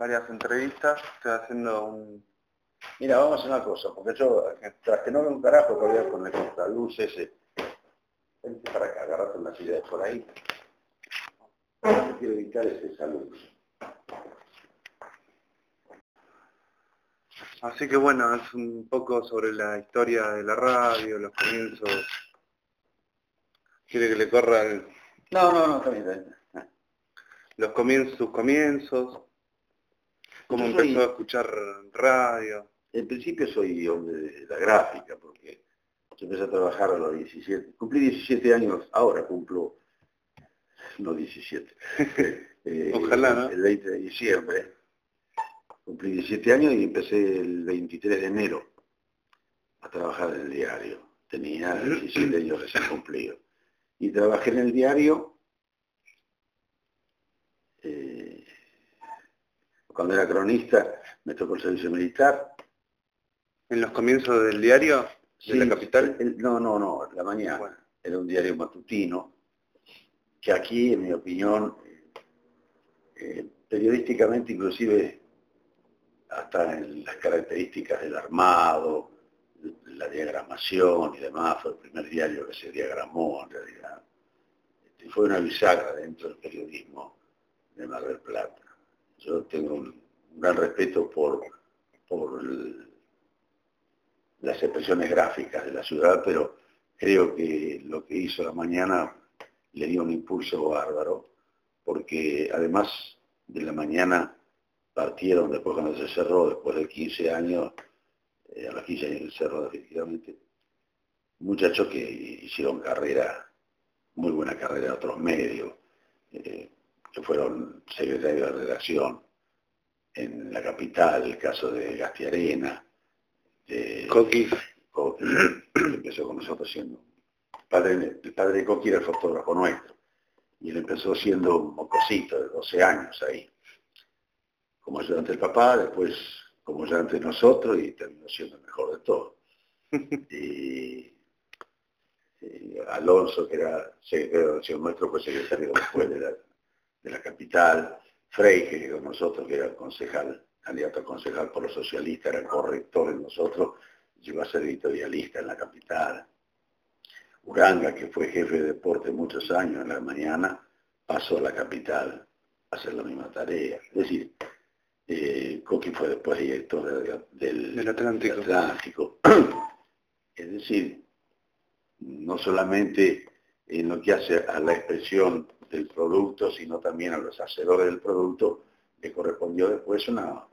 varias entrevistas, estoy haciendo un... Mira, vamos a hacer una cosa, porque yo, tras que no veo un carajo todavía con la contraluz ese, vente para acá, agarrate una silla de por ahí. Lo que quiero evitar es esa luz. Así que bueno, es un poco sobre la historia de la radio, los comienzos. ¿Quiere que le corra el- No, no, no, está bien, está bien. los comienzos, sus comienzos? ¿Cómo Yo soy- empezó a escuchar radio? En principio soy hombre de la gráfica, porque yo empecé a trabajar a los 17. Cumplí 17 años, ahora cumplo, no 17. Eh, Ojalá, ¿no? El 20 de diciembre. Cumplí 17 años y empecé el 23 de enero a trabajar en el diario. Tenía 17 años recién cumplidos. Y trabajé en el diario eh, cuando era cronista me tocó el servicio militar. ¿En los comienzos del diario? ¿De la Sí, capital? el- no, no, no, la mañana. Bueno. Era un diario matutino, que aquí, en mi opinión, eh, periodísticamente inclusive, hasta en las características del armado, la diagramación y demás, fue el primer diario que se diagramó en realidad. Este, fue una bisagra dentro del periodismo de Mar del Plata. Yo tengo un, gran respeto por, por las expresiones gráficas de la ciudad, pero creo que lo que hizo la mañana le dio un impulso bárbaro, porque además de la mañana partieron después cuando se cerró, después de 15 años, eh, a los 15 años se cerró definitivamente, muchachos que hicieron carrera, muy buena carrera en otros medios, eh, que fueron secretarios de redacción en la capital, el caso de Gastiarena, de Coqui. Coqui, que empezó con nosotros siendo. El padre, el padre de Coqui era el fotógrafo nuestro. Y él empezó siendo un mocosito de 12 años ahí. Como ayudante del papá, después como ayudante de nosotros y terminó siendo el mejor de todos. Y, y Alonso, que era secretario de nuestro, fue secretario después de la, de la capital. Freire, que con nosotros, que era concejal, candidato a concejal por los socialistas, era corrector en nosotros, llegó a ser editorialista en la capital. Uranga, que fue jefe de deporte muchos años en la mañana, pasó a la capital a hacer la misma tarea. Es decir, eh, Coqui fue después director de- del, Del Atlántico. del Atlántico. Es decir, no solamente en lo que hace a la expresión del producto, sino también a los hacedores del producto, le correspondió después una,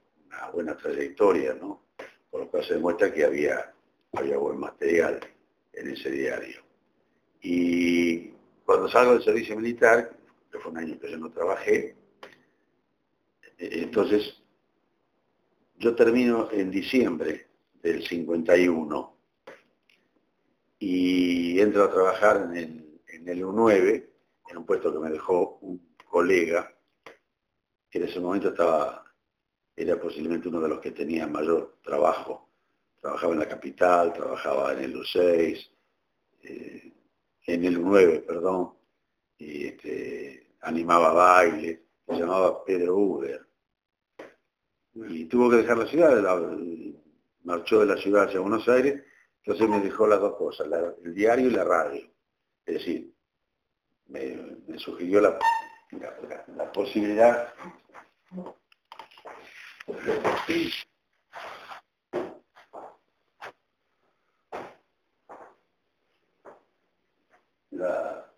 buena trayectoria, ¿no? Con lo cual se demuestra que había, buen material en ese diario. Y cuando salgo del servicio militar, que fue un año que yo no trabajé, eh, entonces yo termino en diciembre del 51 y entro a trabajar en el U9, en un puesto que me dejó un colega, que en ese momento estaba, era posiblemente uno de los que tenía mayor trabajo. Trabajaba en la capital, trabajaba en el U6, eh, en el U9, perdón, y este, animaba bailes, se llamaba Pedro Uber. Y tuvo que dejar la ciudad, la- marchó de la ciudad hacia Buenos Aires, entonces me dejó las dos cosas, la- el diario y la radio. Es decir, me, me sugirió la, la- la- posibilidad. La,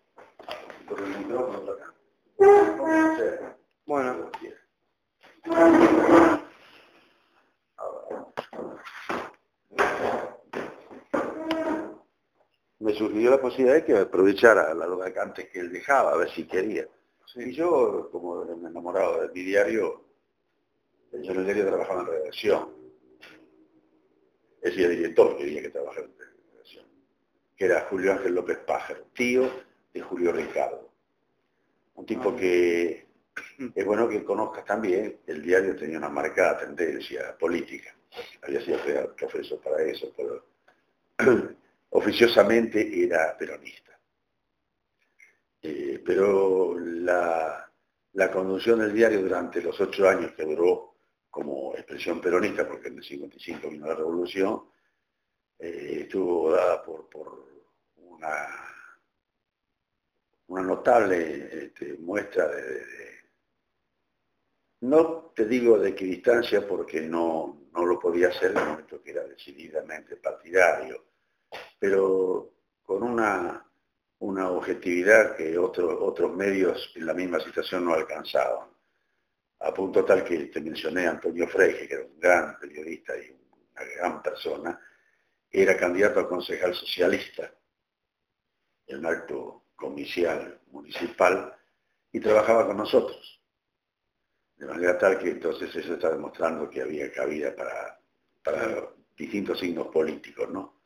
por el micrófono acá. Bueno, Me sugirió la posibilidad de que aprovechara las vacantes que él dejaba, a ver si quería. Y yo, como enamorado de mi diario, yo en el diario trabajaba en redacción. Ese director quería que trabajara en redacción, que era Julio Ángel López Pájaro, tío de Julio Ricardo. Un tipo que es bueno que conozcas también, el diario tenía una marcada tendencia política. Había sido profesor para eso, pero oficiosamente era peronista. Eh, pero la, conducción del diario durante los ocho años que duró como expresión peronista, porque en el 55 vino la revolución, eh, estuvo dada por, una, una notable este, muestra de, no te digo de equidistancia porque no, no lo podía hacer en el momento que era decididamente partidario, pero con una, una objetividad que otros medios en la misma situación no alcanzaban. A punto tal que te mencioné Antonio Freire, que era un gran periodista y una gran persona, era candidato a concejal socialista en un acto comicial municipal y trabajaba con nosotros. De manera tal que entonces eso está demostrando que había cabida para, para distintos signos políticos, ¿no?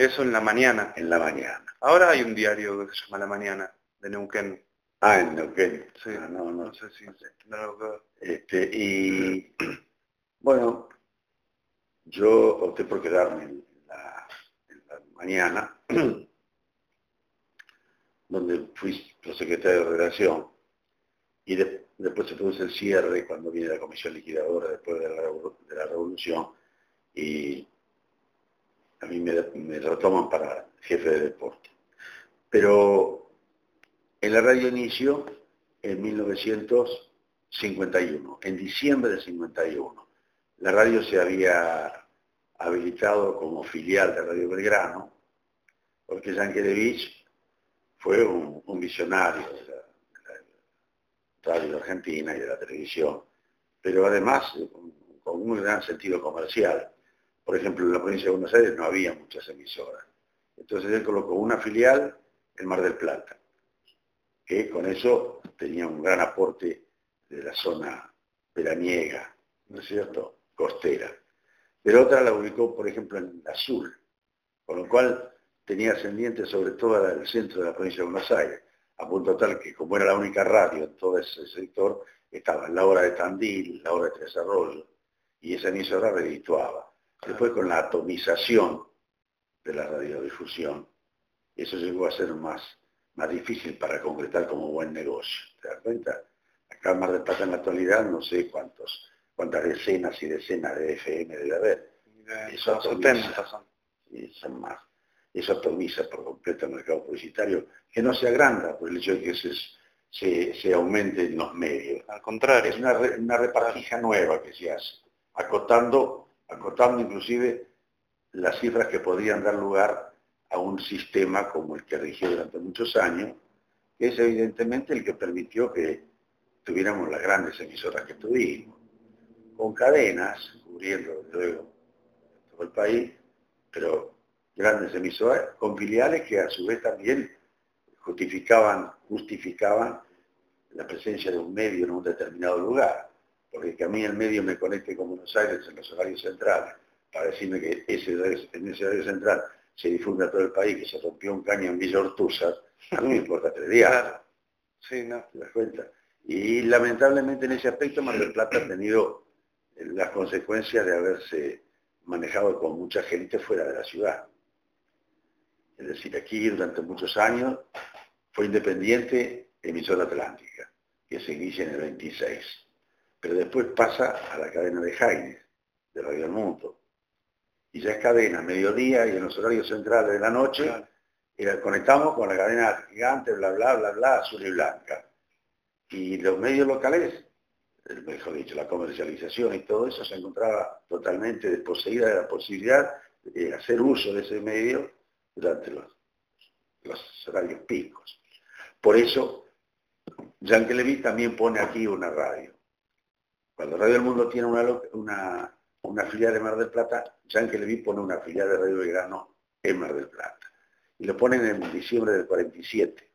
Eso en la mañana. En la mañana. Ahora hay un diario que se llama La Mañana, de Neuquén. Ah, en Neuquén. Sí. Ah, no, no, No sé si... no sé. no lo- Este, y bueno, yo opté por quedarme en la, en la mañana, donde fui secretario de redacción, y de- después se produce el cierre cuando viene la comisión liquidadora después de la, de la revolución, y a mí me, me retoman para jefe de deporte. Pero en la radio inicio en 1951, en diciembre de 51. La radio se había habilitado como filial de Radio Belgrano, porque Yankelevich fue un, visionario de la, de la radio argentina y de la televisión, pero además con un gran sentido comercial. Por ejemplo, en la provincia de Buenos Aires no había muchas emisoras. Entonces él colocó una filial en Mar del Plata, que con eso tenía un gran aporte de la zona veraniega, ¿no es cierto?, costera. Pero otra la ubicó, por ejemplo, en Azul, con lo cual tenía ascendientes sobre todo el centro de la provincia de Buenos Aires, a punto tal que como era la única radio en todo ese sector, estaba la hora de Tandil, la hora de Tres y esa emisora redituaba. Después con la atomización de la radiodifusión, eso llegó a ser más, más difícil para concretar como buen negocio. ¿Te das cuenta? Acá en Mar del Plata en la actualidad no sé cuántos, cuántas decenas y decenas de FM debe haber. de Eso atomiza. 70 son. y son más. Eso atomiza por completo el mercado publicitario, que no se agranda por el hecho de que se, se, se aumenten los medios. Al contrario. Es una, re- una repartija nueva que se hace, acotando, acotando inclusive las cifras que podrían dar lugar a un sistema como el que rigió durante muchos años, que es evidentemente el que permitió que tuviéramos las grandes emisoras que tuvimos, con cadenas, cubriendo luego todo el país, pero grandes emisoras con filiales que a su vez también justificaban la presencia de un medio en un determinado lugar, porque que a mí el medio me conecte con Buenos Aires en los horarios centrales, para decirme que ese, en ese horario central se difunde a todo el país, que se rompió un caño en Villa Ortúzar, a mí me importa tres días, Claro. Sí, no. ¿te das cuenta? Y lamentablemente en ese aspecto Mar del Plata ha tenido eh, las consecuencias de haberse manejado con mucha gente fuera de la ciudad. Es decir, aquí durante muchos años fue independiente emisora atlántica, que se inicia en el 26. Pero después pasa a la cadena de Jaines, de Radio El Mundo. Y ya es cadena, mediodía y en los horarios centrales de la noche, Claro. y la conectamos con la cadena gigante, bla, bla, bla, bla, azul y blanca. Y los medios locales, mejor dicho, la comercialización y todo eso se encontraba totalmente desposeída de la posibilidad de hacer uso de ese medio durante los, los horarios picos. Por eso, Jean Levy también pone aquí una radio. Cuando Radio del Mundo tiene una, una, una filial de Mar del Plata, Jean Levy pone una filial de Radio Belgrano en Mar del Plata. Y lo ponen en diciembre del 47.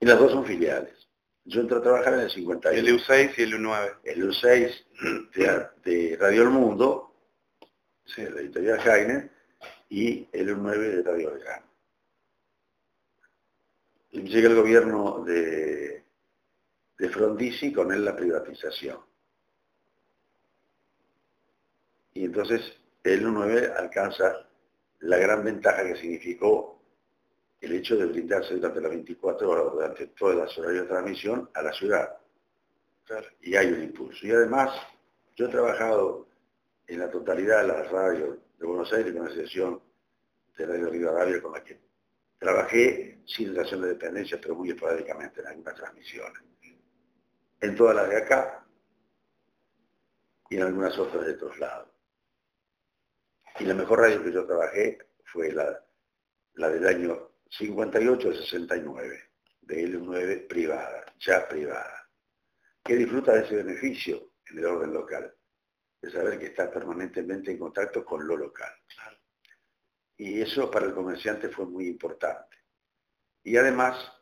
Y las dos son filiales. Yo entro a trabajar en el 51. El U6 y el U9. El U6 de, de Radio El Mundo, sí, de la editorial Jaime, y el U9 de Radio Belgrano. Llega el gobierno de, de Frondizi con él la privatización. Y entonces el U9 alcanza la gran ventaja que significó el hecho de brindarse durante las 24 horas, durante todas las horarios de transmisión, a la ciudad. Y hay un impulso. Y además, yo he trabajado en la totalidad de las radios de Buenos Aires con la asociación de Radio Rivadavia con la que trabajé sin relación de dependencia, pero muy esporádicamente en algunas transmisiones. En todas las de acá y en algunas otras de otros lados. Y la mejor radio que yo trabajé fue la, la del año 58 al 69, de L9 privada, ya privada, que disfruta de ese beneficio en el orden local, de saber que está permanentemente en contacto con lo local. Y eso para el comerciante fue muy importante. Y además,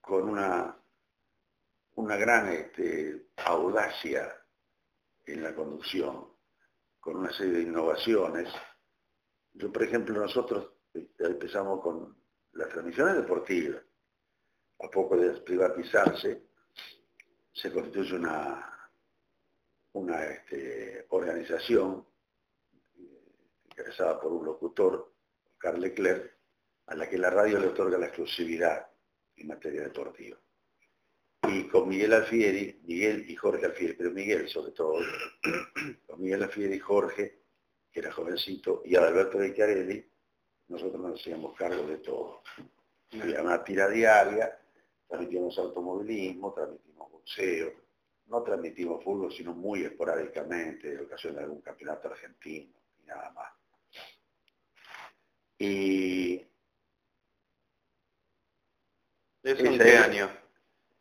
con una, una gran este, audacia en la conducción, con una serie de innovaciones. Yo, por ejemplo, nosotros empezamos con las transmisiones deportivas. A poco de privatizarse, se constituye una, una este, organización encabezada por un locutor, Carl Leclerc, a la que la radio le otorga la exclusividad en materia deportiva. Y con Miguel Alfieri, Miguel y Jorge Alfieri, pero Miguel sobre todo, con Miguel Alfieri y Jorge, que era jovencito, y Adalberto de Chiarelli, nosotros nos hacíamos cargo de todo. Había una tira diaria, transmitimos automovilismo, transmitimos boxeo, no transmitimos fútbol, sino muy esporádicamente, en ocasión de algún campeonato argentino, y nada más. Y... ¿Eso en qué año?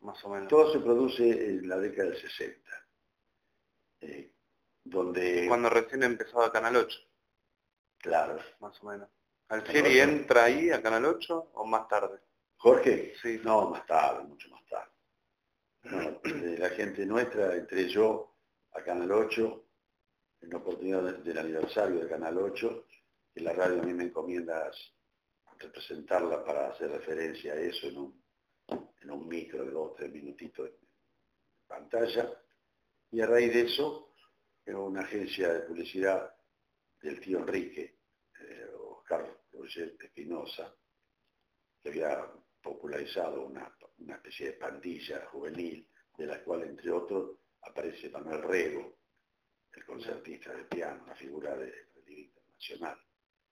Más o menos. Todo se produce en la década del 60. Eh, donde... Cuando recién empezaba Canal 8. Claro. Más o menos. ¿Alfieri entra ahí a Canal 8 o más tarde? ¿Jorge? Sí. No, más tarde, mucho más tarde. la gente nuestra, entré yo a Canal 8, en la oportunidad del aniversario de Canal 8, que la radio a mí me encomienda representarla para hacer referencia a eso en un, en un micro de dos o tres minutitos de pantalla. Y a raíz de eso, en una agencia de publicidad del tío Enrique, eh, Oscar Espinosa, que había popularizado una, especie de pandilla juvenil, de la cual, entre otros, aparece Manuel Rego, el concertista de piano, una figura de relieve internacional,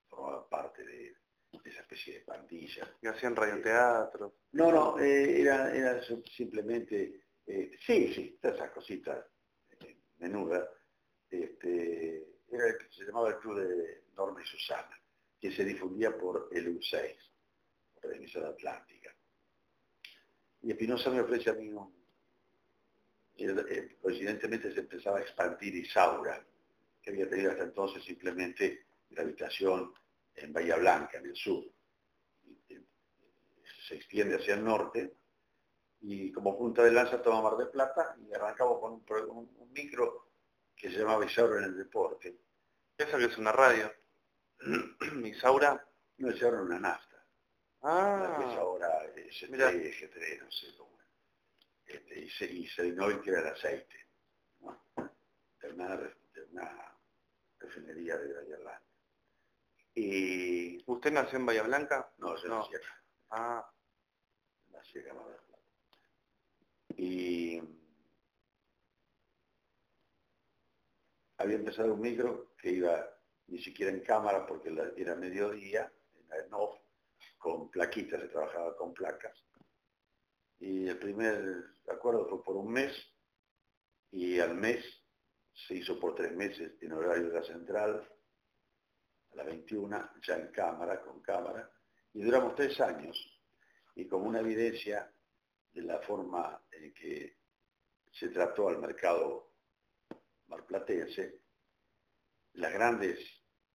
formaba parte de, esa especie de pandilla. ¿Y hacían radioteatro? No, no, eh, era, era simplemente, eh, sí, sí, esas cositas eh, menudas. Este, era el se llamaba el Club de Norma y Susana que se difundía por el U6, por la emisora atlántica. Y Espinosa me ofrece a mí un... Coincidentemente se empezaba a expandir Isaura, que había tenido hasta entonces simplemente gravitación en Bahía Blanca, en el sur. Se extiende hacia el norte y como punta de lanza toma Mar de Plata y arrancamos con un, micro que se llamaba Isaura en el deporte. ¿Eso que es una radio? Isaura. No, Isaura una nafta. Ah. es ahora es 3 G3, no sé cómo. Este, y, se, y que era el aceite. ¿no? De, una, de una refinería de Bahía Blanca. Y... ¿Usted nació en Bahía Blanca? No, yo no. nací acá. Ah. Nací acá en Bahía Blanca. Y había empezado un micro que iba ni siquiera en cámara porque era mediodía, en off, con plaquitas, se trabajaba con placas. Y el primer acuerdo fue por un mes y al mes se hizo por tres meses en horario de la central, la 21, ya en cámara, con cámara, y duramos tres años. Y como una evidencia de la forma en que se trató al mercado marplatense, las grandes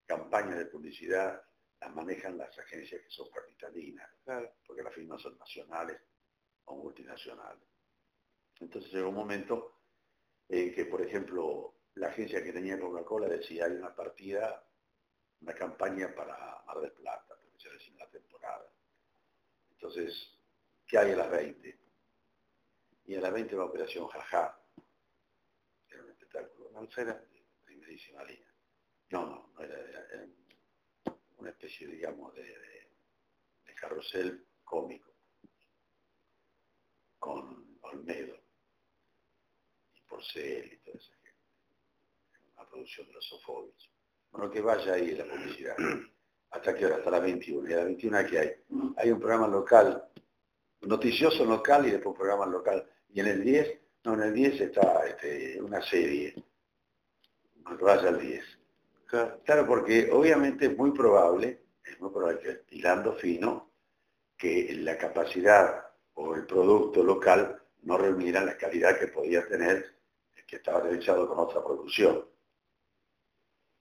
campañas de publicidad las manejan las agencias que son capitalinas, porque las firmas son nacionales o multinacionales. Entonces llegó un momento en que, por ejemplo, la agencia que tenía Coca-Cola decía hay una partida, una campaña para Mar del Plata, porque se decía la temporada. Entonces, ¿qué hay a las 20? Y a las 20 va Operación que era un espectáculo de primerísima línea. No, no, no era, una especie, digamos, de, carrusel cómico con Olmedo. Porcel y toda esa gente. La producción de los sofobis. Bueno, que vaya ahí la publicidad. ¿Hasta qué hora? Hasta las 21. ¿Y a las 21 qué hay? Hay un programa local, noticioso local y después un programa local. Y en el 10, no, en el 10 está este, una serie. Vaya al 10. Claro, porque obviamente es muy probable, es muy probable que tirando fino, que la capacidad o el producto local no reuniera la calidad que podía tener que estaba realizado con otra producción.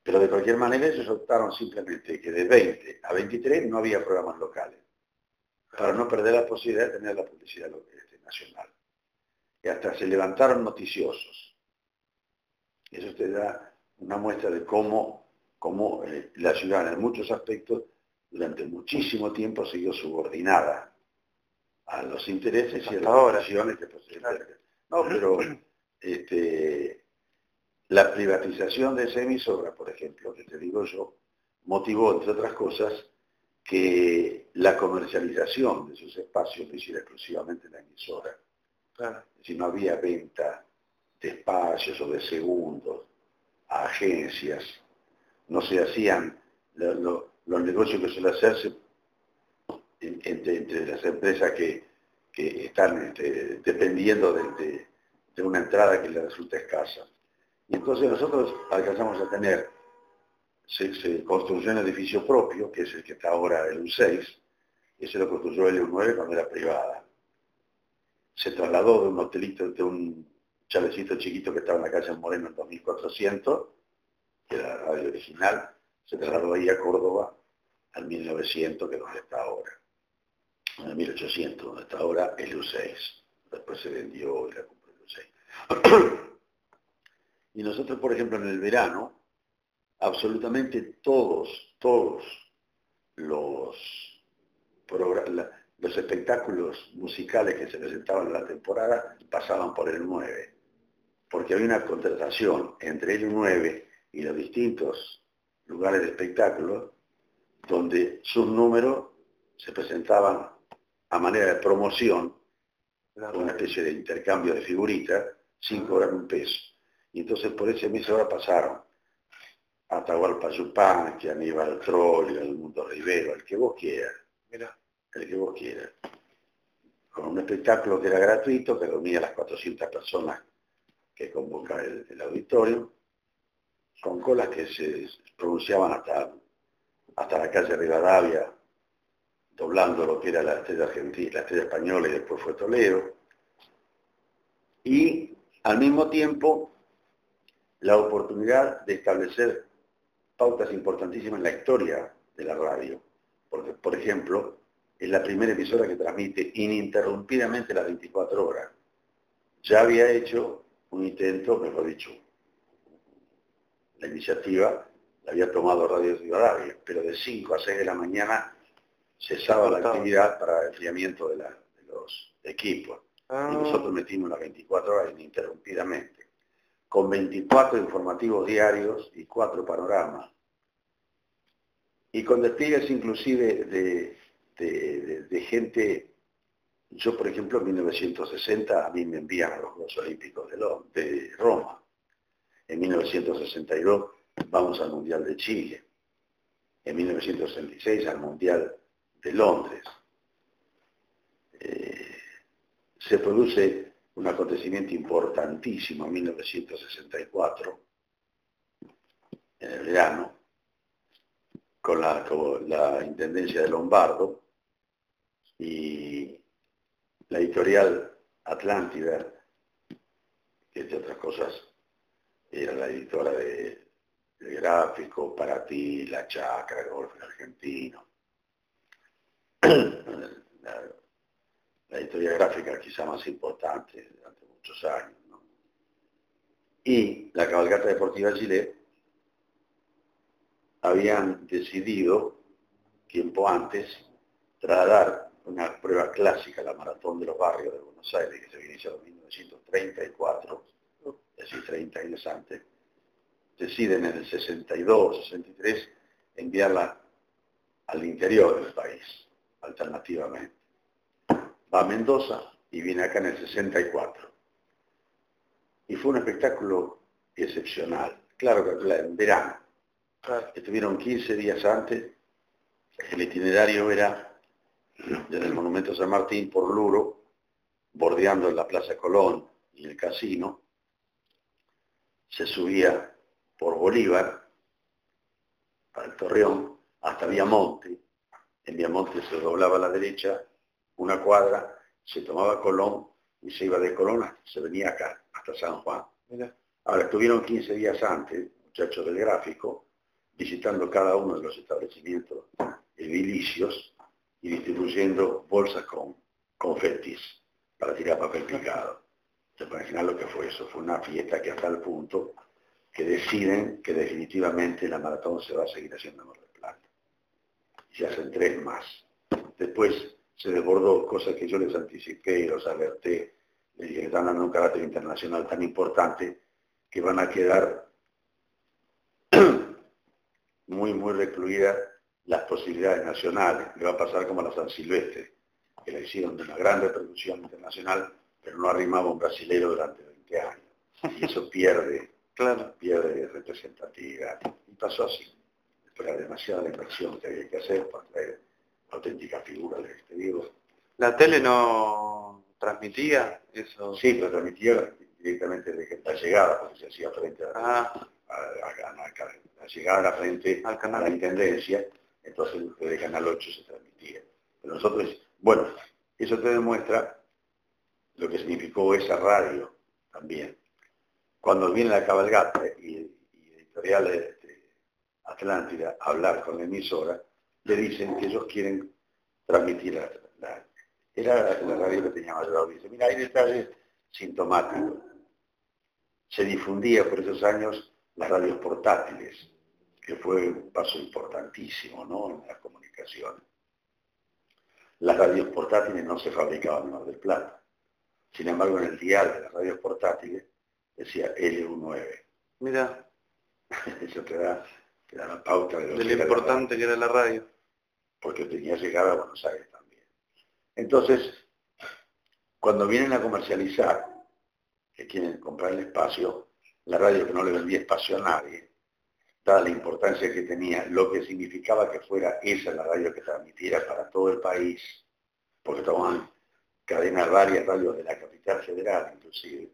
Pero de cualquier manera ellos optaron simplemente que de 20 a 23 no había programas locales, para no perder la posibilidad de tener la publicidad este, nacional. Y hasta se levantaron noticiosos. Eso te da una muestra de cómo, cómo eh, la ciudad en muchos aspectos durante muchísimo tiempo siguió subordinada a los intereses y a las decisiones que No, pero este, la privatización de esa emisora, por ejemplo, que te digo yo, motivó, entre otras cosas, que la comercialización de esos espacios lo hiciera exclusivamente la emisora. Si no había venta de espacios o de segundos a agencias, no se hacían los negocios que suelen hacerse entre, las empresas que, están este, dependiendo de, de, una entrada que les resulta escasa. Y entonces nosotros alcanzamos a tener, se, construyó un edificio propio, que es el que está ahora el U6, y se lo construyó el U9 cuando era privada. Se trasladó de un hotelito, de un chalecito chiquito que estaba en la calle Moreno en 2400, que era la radio original, se trasladó ahí a Córdoba al 1900, que es donde está ahora. En el 1800, donde está ahora el U6. Después se vendió y la compró el U6. Y nosotros, por ejemplo, en el verano, absolutamente todos, todos los, los espectáculos musicales que se presentaban en la temporada pasaban por el 9, porque había una contratación entre el 9 y los distintos lugares de espectáculos donde sus números se presentaban a manera de promoción, una especie de intercambio de figuritas, sin cobrar un peso. Y entonces por esa emisora pasaron a Atahualpa Yupanqui, Aníbal Troll, el Mundo Rivero, el que vos quieras. Mira. El que vos quieras. Con un espectáculo que era gratuito, que reunía a las 400 personas que convoca el, auditorio, con colas que se pronunciaban hasta, hasta la calle Rivadavia, doblando lo que era la estrella argentina, la estrella española y después fue Toledo. Y al mismo tiempo la oportunidad de establecer pautas importantísimas en la historia de la radio. Porque, por ejemplo, es la primera emisora que transmite ininterrumpidamente las 24 horas. Ya había hecho un intento, mejor dicho, la iniciativa la había tomado Radio Rivadavia, pero de 5 a 6 de la mañana cesaba la actividad para el enfriamiento de, los equipos. Y ah. nosotros metimos las 24 horas ininterrumpidamente con 24 informativos diarios y 4 panoramas. Y con despliegues inclusive de, gente, yo por ejemplo en 1960 a mí me envían a los Juegos Olímpicos de, de Roma. En 1962 vamos al Mundial de Chile. En 1966 al Mundial de Londres. Eh, se produce un acontecimiento importantísimo en 1964, en el verano, con la, Intendencia de Lombardo y la editorial Atlántida, que entre otras cosas era la editora de, gráfico, para ti, La Chacra, Golf Argentino. editorial gráfica quizá más importante durante muchos años. Y la cabalgata deportiva Chile habían decidido, tiempo antes, trasladar una prueba clásica, la maratón de los barrios de Buenos Aires, que se inició en 1934, es decir, 30 años antes, deciden en el 62, 63, enviarla al interior del país, alternativamente va a Mendoza y viene acá en el 64. Y fue un espectáculo excepcional. Claro, en verano. Estuvieron 15 días antes. El itinerario era desde el Monumento San Martín por Luro, bordeando la Plaza Colón y el casino. Se subía por Bolívar, para el Torreón, hasta Viamonte. En Viamonte se doblaba a la derecha una cuadra, se tomaba Colón y se iba de Colón, se venía acá, hasta San Juan. Ahora, estuvieron 15 días antes, muchachos del gráfico, visitando cada uno de los establecimientos edilicios y distribuyendo bolsas con confetis para tirar papel picado. Se imaginar lo que fue eso. Fue una fiesta que hasta el punto que deciden que definitivamente la maratón se va a seguir haciendo en Mar del Plata. Y se hacen tres más. Después se desbordó, cosa que yo les anticipé y los alerté, les dije están dando un carácter internacional tan importante que van a quedar muy, muy recluidas las posibilidades nacionales. Le va a pasar como a la San Silvestre, que la hicieron de una gran repercusión internacional, pero no arrimaba un brasilero durante 20 años. Y eso pierde, claro. pierde representatividad. Y pasó así. Era demasiada la inversión que había que hacer para traer auténtica figura del exterior. ¿La tele no transmitía eso? Sí, lo transmitía directamente desde la llegada, porque se hacía frente a, ah. la llegada a la frente Al canal. a la Intendencia, entonces desde Canal 8 se transmitía. Pero nosotros, bueno, eso te demuestra lo que significó esa radio también. Cuando viene la cabalgata y, editorial de Atlántida a hablar con la emisora, le dicen que ellos quieren transmitir la, era la radio que tenía mayor audiencia. Mira, hay detalles sintomáticos. Se difundía por esos años las radios portátiles, que fue un paso importantísimo ¿no? en las comunicaciones. Las radios portátiles no se fabricaban en Mar del Plata. Sin embargo, en el dial de las radios portátiles decía L19. Mira. Eso te da, la pauta de lo, importante que era la radio porque tenía llegada a Buenos Aires también. Entonces, cuando vienen a comercializar, que quieren comprar el espacio, la radio que no le vendía espacio a nadie, dada la importancia que tenía, lo que significaba que fuera esa la radio que transmitiera para todo el país, porque estaban cadenas varias radios de la capital federal, inclusive.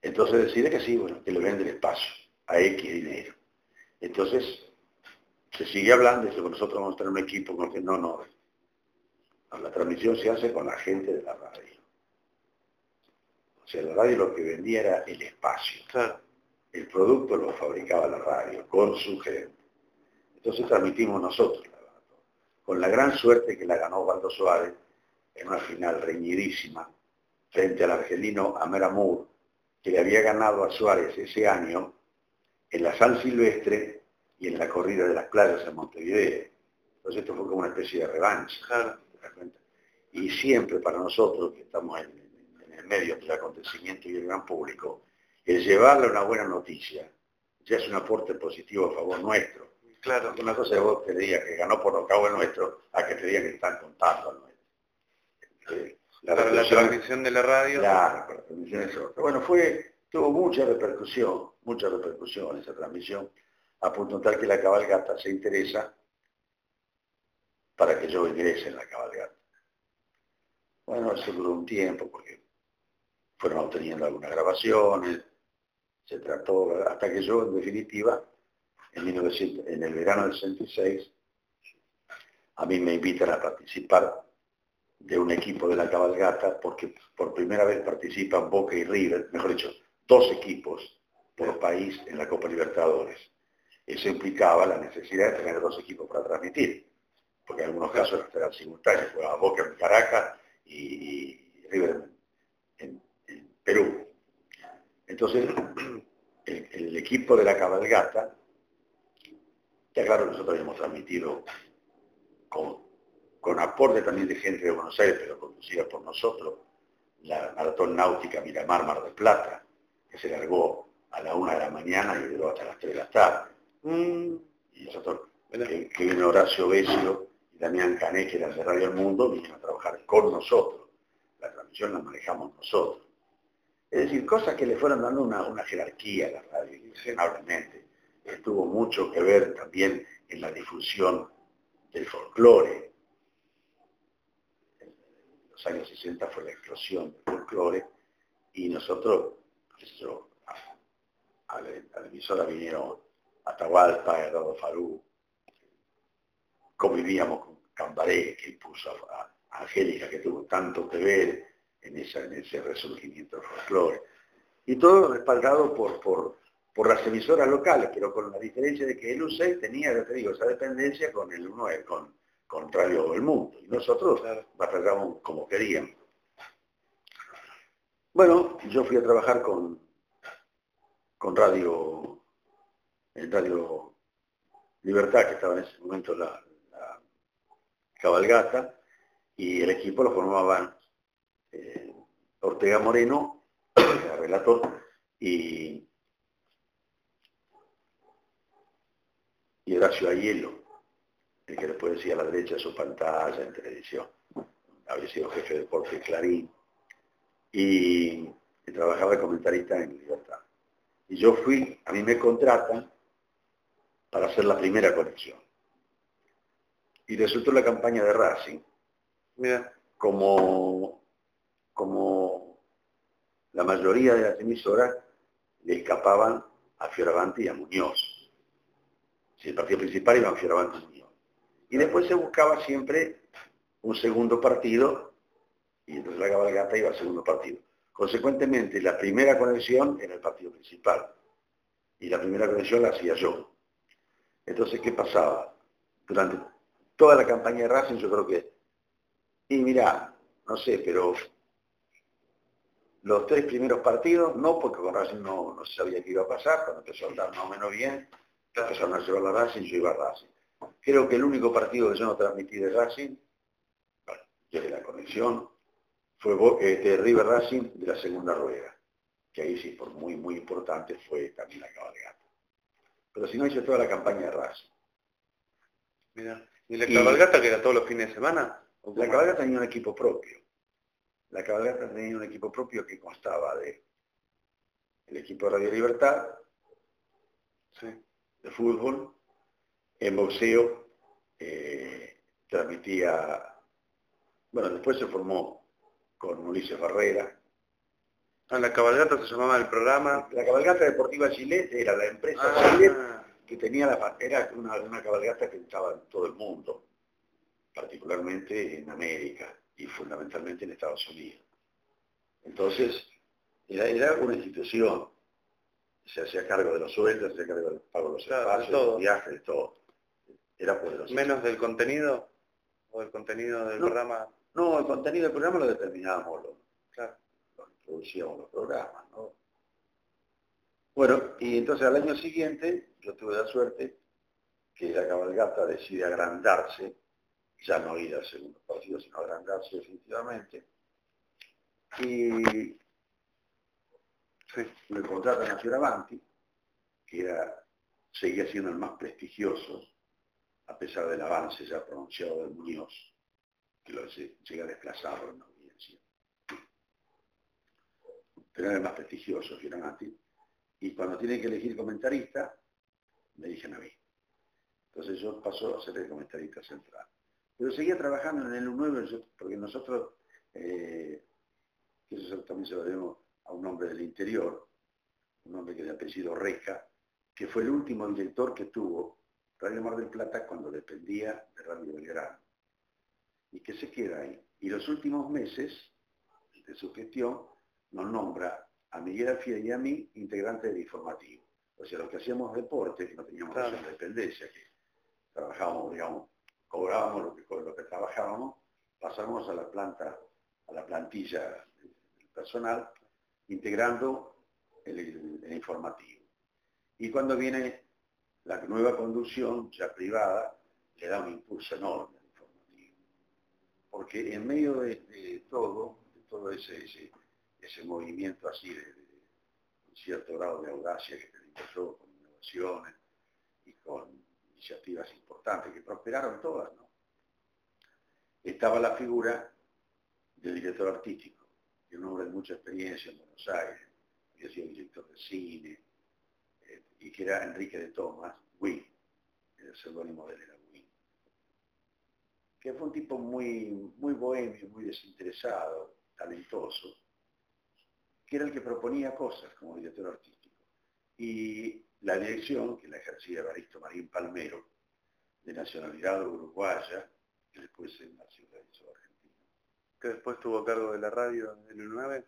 Entonces decide que sí, bueno, que le vende el espacio a X dinero. Entonces, se sigue hablando, dice, nosotros vamos a tener un equipo con que no, no. La transmisión se hace con la gente de la radio. O sea, la radio lo que vendía era el espacio. El producto lo fabricaba la radio, con su gente. Entonces transmitimos nosotros la Con la gran suerte que la ganó Waldo Suárez en una final reñidísima frente al argelino Amer Amur, que le había ganado a Suárez ese año en la San Silvestre y en la corrida de las playas en Montevideo. Entonces esto fue como una especie de revancha. Y siempre para nosotros, que estamos en, el medio del acontecimiento y del gran público, el llevarle una buena noticia ya es un aporte positivo a favor nuestro. Claro. Una cosa de vos te diga que ganó por lo cabo nuestro, a que te digan que están contando al nuestro. Eh, la, la transmisión de la radio. Claro, la transmisión es otra. Bueno, fue, tuvo mucha repercusión, mucha repercusión esa transmisión a punto tal que la cabalgata se interesa para que yo ingrese en la cabalgata. Bueno, eso duró un tiempo porque fueron obteniendo algunas grabaciones, se trató, hasta que yo, en definitiva, en, en el verano del 66, a mí me invitan a participar de un equipo de la cabalgata porque por primera vez participan Boca y River, mejor dicho, dos equipos por país en la Copa Libertadores. Eso implicaba la necesidad de tener dos equipos para transmitir, porque en algunos casos eran simultáneos, jugaba Boca en Caracas y, River en, Perú. Entonces, el, equipo de la cabalgata, ya claro, nosotros habíamos transmitido con, con aporte también de gente de Buenos Aires, pero conducida por nosotros, la maratón náutica Miramar Mar del Plata, que se largó a la una de la mañana y duró hasta las tres de la tarde. Mm. y nosotros, que, que, vino Horacio Besio y Damián Cané, que eran de Radio El Mundo, vinieron a trabajar con nosotros. La transmisión la manejamos nosotros. Es decir, cosas que le fueron dando una, jerarquía a la radio, indiscutiblemente. Tuvo mucho que ver también en la difusión del folclore. En los años 60 fue la explosión del folclore y nosotros, eso, a, la, emisora vinieron Atahualpa, Eduardo Farú, convivíamos con Cambaré, que puso a, Angélica, que tuvo tanto que ver en, ese resurgimiento del folclore. Y todo respaldado por, por, las emisoras locales, pero con la diferencia de que el UCE tenía, ya te digo, esa dependencia con el con, con Radio del Mundo. Y nosotros la como queríamos. Bueno, yo fui a trabajar con, con Radio, Radio Libertad, que estaba en ese momento la, la cabalgata, y el equipo lo formaban eh, Ortega Moreno, el relator, y, y Horacio Ayelo, el que después decía a la derecha de su pantalla en televisión. Había sido jefe de deporte Clarín y, trabajaba de comentarista en Libertad. Y yo fui, a mí me contratan para hacer la primera conexión. Y resultó la campaña de Racing. Mira. Como como la mayoría de las emisoras le escapaban a Fioravanti y a Muñoz. Si el partido principal iba a Fioravanti y Muñoz. Y después se buscaba siempre un segundo partido, y entonces la cabalgata iba al segundo partido. Consecuentemente, la primera conexión era el partido principal. Y la primera conexión la hacía yo. Entonces, ¿qué pasaba? Durante toda la campaña de Racing, yo creo que, y mira, no sé, pero los tres primeros partidos, no porque con Racing no, no sabía qué iba a pasar, cuando empezó a andar más o menos bien, empezaron a llevar la Racing, yo iba a Racing. Creo que el único partido que yo no transmití de Racing, bueno, de la conexión, fue este, River Racing de la segunda rueda, que ahí sí, por muy, muy importante, fue también la cabalgata. Pero si no, hice toda la campaña de Racing. Mira, ¿y la cabalgata que era todos los fines de semana? La cabalgata tenía un equipo propio. La cabalgata tenía un equipo propio que constaba de el equipo de Radio Libertad, de fútbol, en boxeo, eh, transmitía, bueno, después se formó con Ulises Barrera. Ah, la cabalgata se llamaba el programa. La cabalgata deportiva Chile era la empresa ah. que tenía la era una, una cabalgata que estaba en todo el mundo, particularmente en América y fundamentalmente en Estados Unidos. Entonces, era, una institución. Se hacía cargo de los sueldos, se hacía cargo del pago de los espacios, de los viajes, de todo. Era poderoso. ¿Menos del contenido? ¿O el contenido del programa? No, el contenido del programa lo determinábamos, lo, claro. producíamos los programas, ¿no? Bueno, y entonces al año siguiente yo tuve la suerte que la cabalgata decide agrandarse ya no ir al segundo partido, sino agrandarse definitivamente. Y me contratan a Fioravanti, que era, seguía siendo el más prestigioso, a pesar del avance ya pronunciado de Muñoz, que lo llega a en la audiencia. Pero era el más prestigioso, Fioravanti. Y cuando tiene que elegir comentarista, me dicen a mí. Entonces yo paso a ser el comentarista central. Pero seguía trabajando en el U9 porque nosotros, eh, que eso también se lo debemos a un hombre del interior, un hombre que de apellido Reja, que fue el último director que tuvo Radio Mar del Plata cuando dependía de Radio Belgrano. Y que se queda ahí. Y los últimos meses de su gestión nos nombra a Miguel Alfie y a mí integrantes del informativo. O sea, los que hacíamos deporte, que no teníamos claro. dependencia, que trabajábamos, digamos, cobrábamos lo que, lo que trabajábamos, pasamos a la planta, a la plantilla del personal, integrando el, informativo. Y cuando viene la nueva conducción, ya privada, le da un impulso enorme. Porque en medio de, todo, de todo ese, movimiento así de, un cierto grado de audacia que tenía yo, con innovaciones y con iniciativas importantes que prosperaron todas, ¿no? Estaba la figura del director artístico, que un hombre de mucha experiencia en Buenos Aires, que ha sido director de cine, eh, y que era Enrique de Tomás, Wii, el seudónimo de él que fue un tipo muy, muy bohemio, muy desinteresado, talentoso, que era el que proponía cosas como director artístico. Y la dirección, que la ejercía Evaristo Marín Palmero, de nacionalidad uruguaya, que después se nacionalizó argentino. Que después tuvo a cargo de la radio en el 9.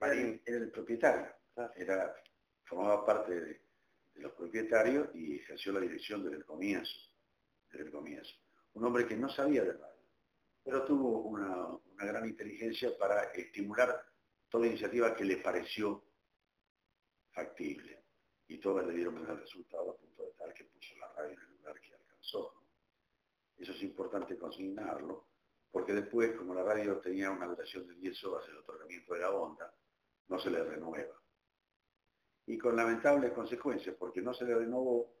Marín era el propietario, era, formaba parte de, los propietarios y ejerció la dirección desde el comienzo. Desde el comienzo. Un hombre que no sabía de radio, pero tuvo una, gran inteligencia para estimular toda iniciativa que le pareció factible. Y todas le dieron el resultado a punto de tal que puso la radio en el lugar que alcanzó. Eso es importante consignarlo, porque después, como la radio tenía una duración de 10 horas el otorgamiento de la onda, no se le renueva. Y con lamentables consecuencias, porque no se le renovó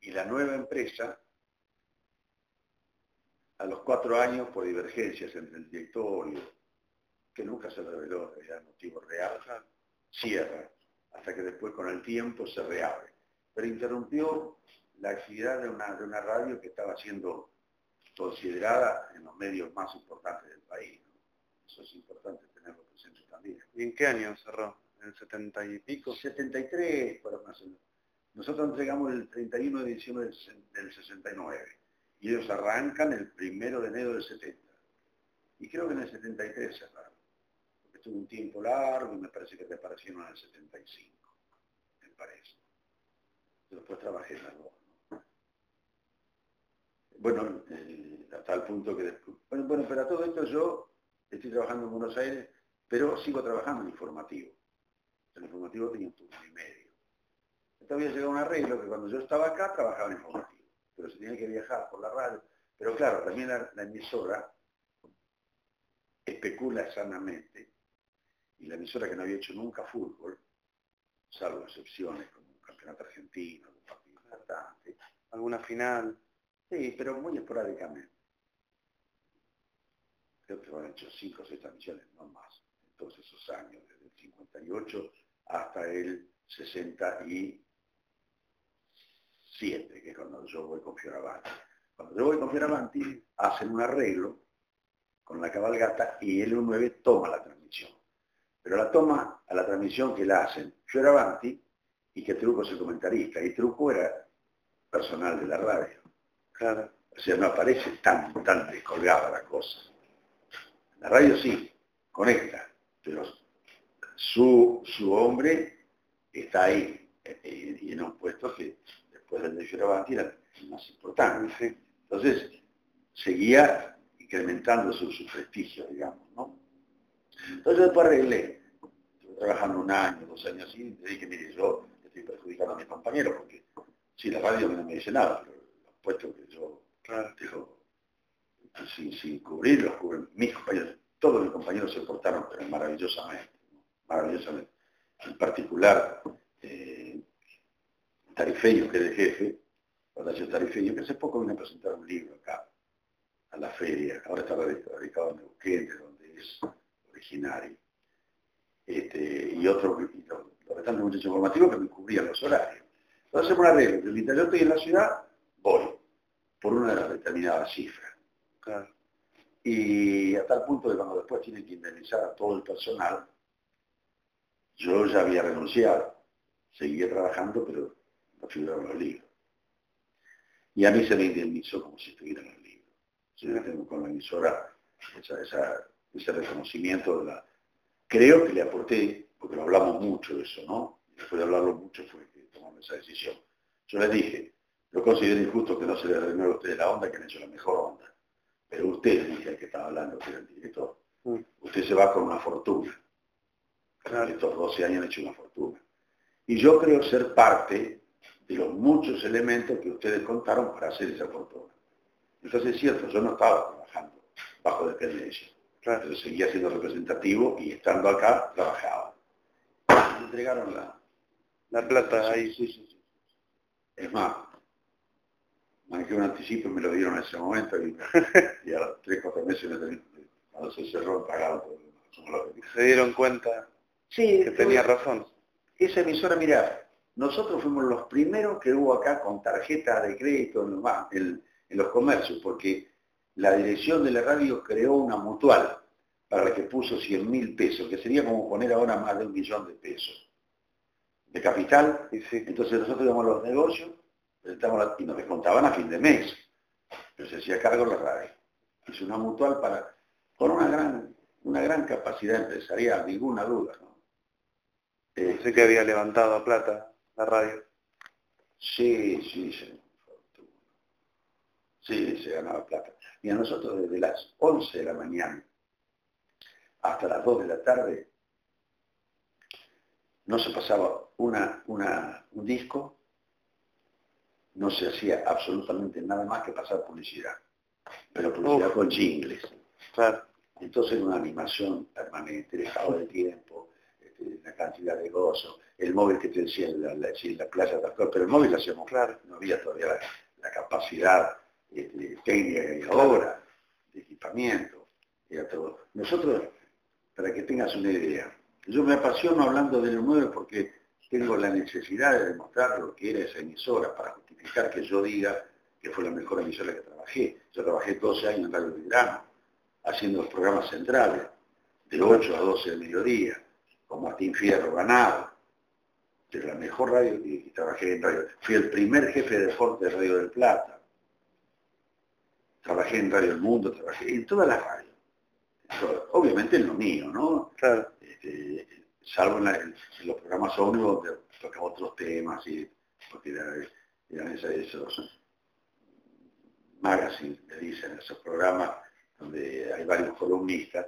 y la nueva empresa, a los cuatro años, por divergencias entre el directorio, que nunca se reveló el motivo real, cierra, hasta que después con el tiempo se reabre. Pero interrumpió la actividad de una, de una radio que estaba siendo considerada en los medios más importantes del país. Eso es importante tenerlo presente también. ¿Y en qué año cerró? ¿En el 70 y pico? 73, por más Nosotros entregamos el 31 de diciembre del 69 y ellos arrancan el 1 de enero del 70. Y creo que en el 73 cerraron. Porque estuvo un tiempo largo y me parece que reaparecieron en el 75, me parece. Después trabajé en la bueno, eh, hasta el punto que después... Bueno, bueno, pero a todo esto yo estoy trabajando en Buenos Aires, pero sigo trabajando en informativo. El informativo tenía un turno y medio. Entonces había llegado un arreglo que cuando yo estaba acá trabajaba en informativo, pero se tenía que viajar por la radio. Pero claro, también la, emisora especula sanamente, y la emisora que no había hecho nunca fútbol, salvo excepciones como un campeonato argentino, un partido importante, alguna final, Sí, pero muy esporádicamente. Creo que han hecho cinco o seis transmisiones, no más, en todos esos años, desde el 58 hasta el 67, que es cuando yo voy con Fioravanti. Cuando yo voy con Fioravanti, hacen un arreglo con la cabalgata y el 9 toma la transmisión. Pero la toma a la transmisión que la hacen Fioravanti y que Truco es el comentarista. Y Truco era personal de la radio. Claro. O sea, no aparece tan, tan descolgada la cosa. La radio sí, conecta, pero su, su hombre está ahí, eh, y en un puesto que después del de Fioravanti era el más importante. Entonces, seguía incrementando su, prestigio, digamos, ¿no? Entonces después arreglé, estuve trabajando un año, dos años así, y dije, mire, yo estoy perjudicando a mis compañeros, porque si la radio no me dice nada, pero puesto que yo digo, sin, cubrirlos, cubren mis compañeros, todos mis compañeros se portaron pero maravillosamente, maravillosamente. En particular, eh, Tarifeño, que es el jefe, Horacio Tarifeño, que hace poco vino a presentar un libro acá, a la feria, ahora está radicado en Neuquén, donde es originario. Este, y otros, y los, restantes muchachos informativos que me cubrían los horarios. Entonces hacemos una regla, mientras yo estoy en la ciudad, voy por una determinada cifra. Y hasta el punto de cuando después tienen que indemnizar a todo el personal, yo ya había renunciado, seguía trabajando, pero los libros. Y a mí se me indemnizó como si estuviera en el libro. Yo tengo con la emisora ese reconocimiento de la... Creo que le aporté, porque lo hablamos mucho de eso, ¿no? después de hablarlo mucho fue que tomamos esa decisión. Yo les dije, yo considero injusto que no se le renueve a ustedes la onda, que han hecho la mejor onda. Pero usted, dice el que estaba hablando, que era el director, mm. usted se va con una fortuna. Estos 12 años han hecho una fortuna. Y yo creo ser parte de los muchos elementos que ustedes contaron para hacer esa fortuna. Entonces es cierto, yo no estaba trabajando bajo dependencia. Claro. seguía siendo representativo y estando acá trabajaba. Me entregaron la, la plata ahí. Sí, sí, sí. Es más, manejé un anticipo y me lo dieron en ese momento y, a los 3, 4 meses me cuando se cerró pagado se dieron cuenta sí, que tenía razón. Esa emisora, mira, nosotros fuimos los primeros que hubo acá con tarjeta de crédito en los, comercios, porque la dirección de la radio creó una mutual para la que puso 100 mil pesos, que sería como poner ahora más de un millón de pesos de capital. Sí. Entonces nosotros íbamos a los negocios y nos descontaban a fin de mes. Pero se hacía cargo la radio. Es una mutual para, con una gran, una gran capacidad empresarial, ninguna duda. ¿no? Eh, sé que había levantado plata la radio. Sí, sí, sí. Sí, se ganaba plata. Y a nosotros desde las 11 de la mañana hasta las 2 de la tarde no se pasaba una, un disco, no se hacía absolutamente nada más que pasar publicidad, pero publicidad con jingles. Claro. Entonces una animación permanente, dejado de tiempo, este, la cantidad de gozo, el móvil que te decía en la, la, la playa de pero el móvil lo hacíamos claro, no había todavía la, capacidad este, técnica y ahora, de equipamiento, era todo. Nosotros, para que tengas una idea, yo me apasiono hablando de lo nuevo porque tengo la necesidad de demostrar lo que era esa emisora para justificar que yo diga que fue la mejor emisora que trabajé. Yo trabajé 12 años en Radio Belgrano, haciendo los programas centrales, de 8 a 12 del mediodía, con Martín Fierro ganado, de la mejor radio que trabajé en radio. Fui el primer jefe de deporte de Radio del Plata. Trabajé en Radio del Mundo, trabajé en todas las radios. Obviamente en lo mío, ¿no? Claro. Este, salvo en, los programas ómnibus donde tocaba otros temas, y, porque eran, esos magazines, me dicen, esos programas donde hay varios columnistas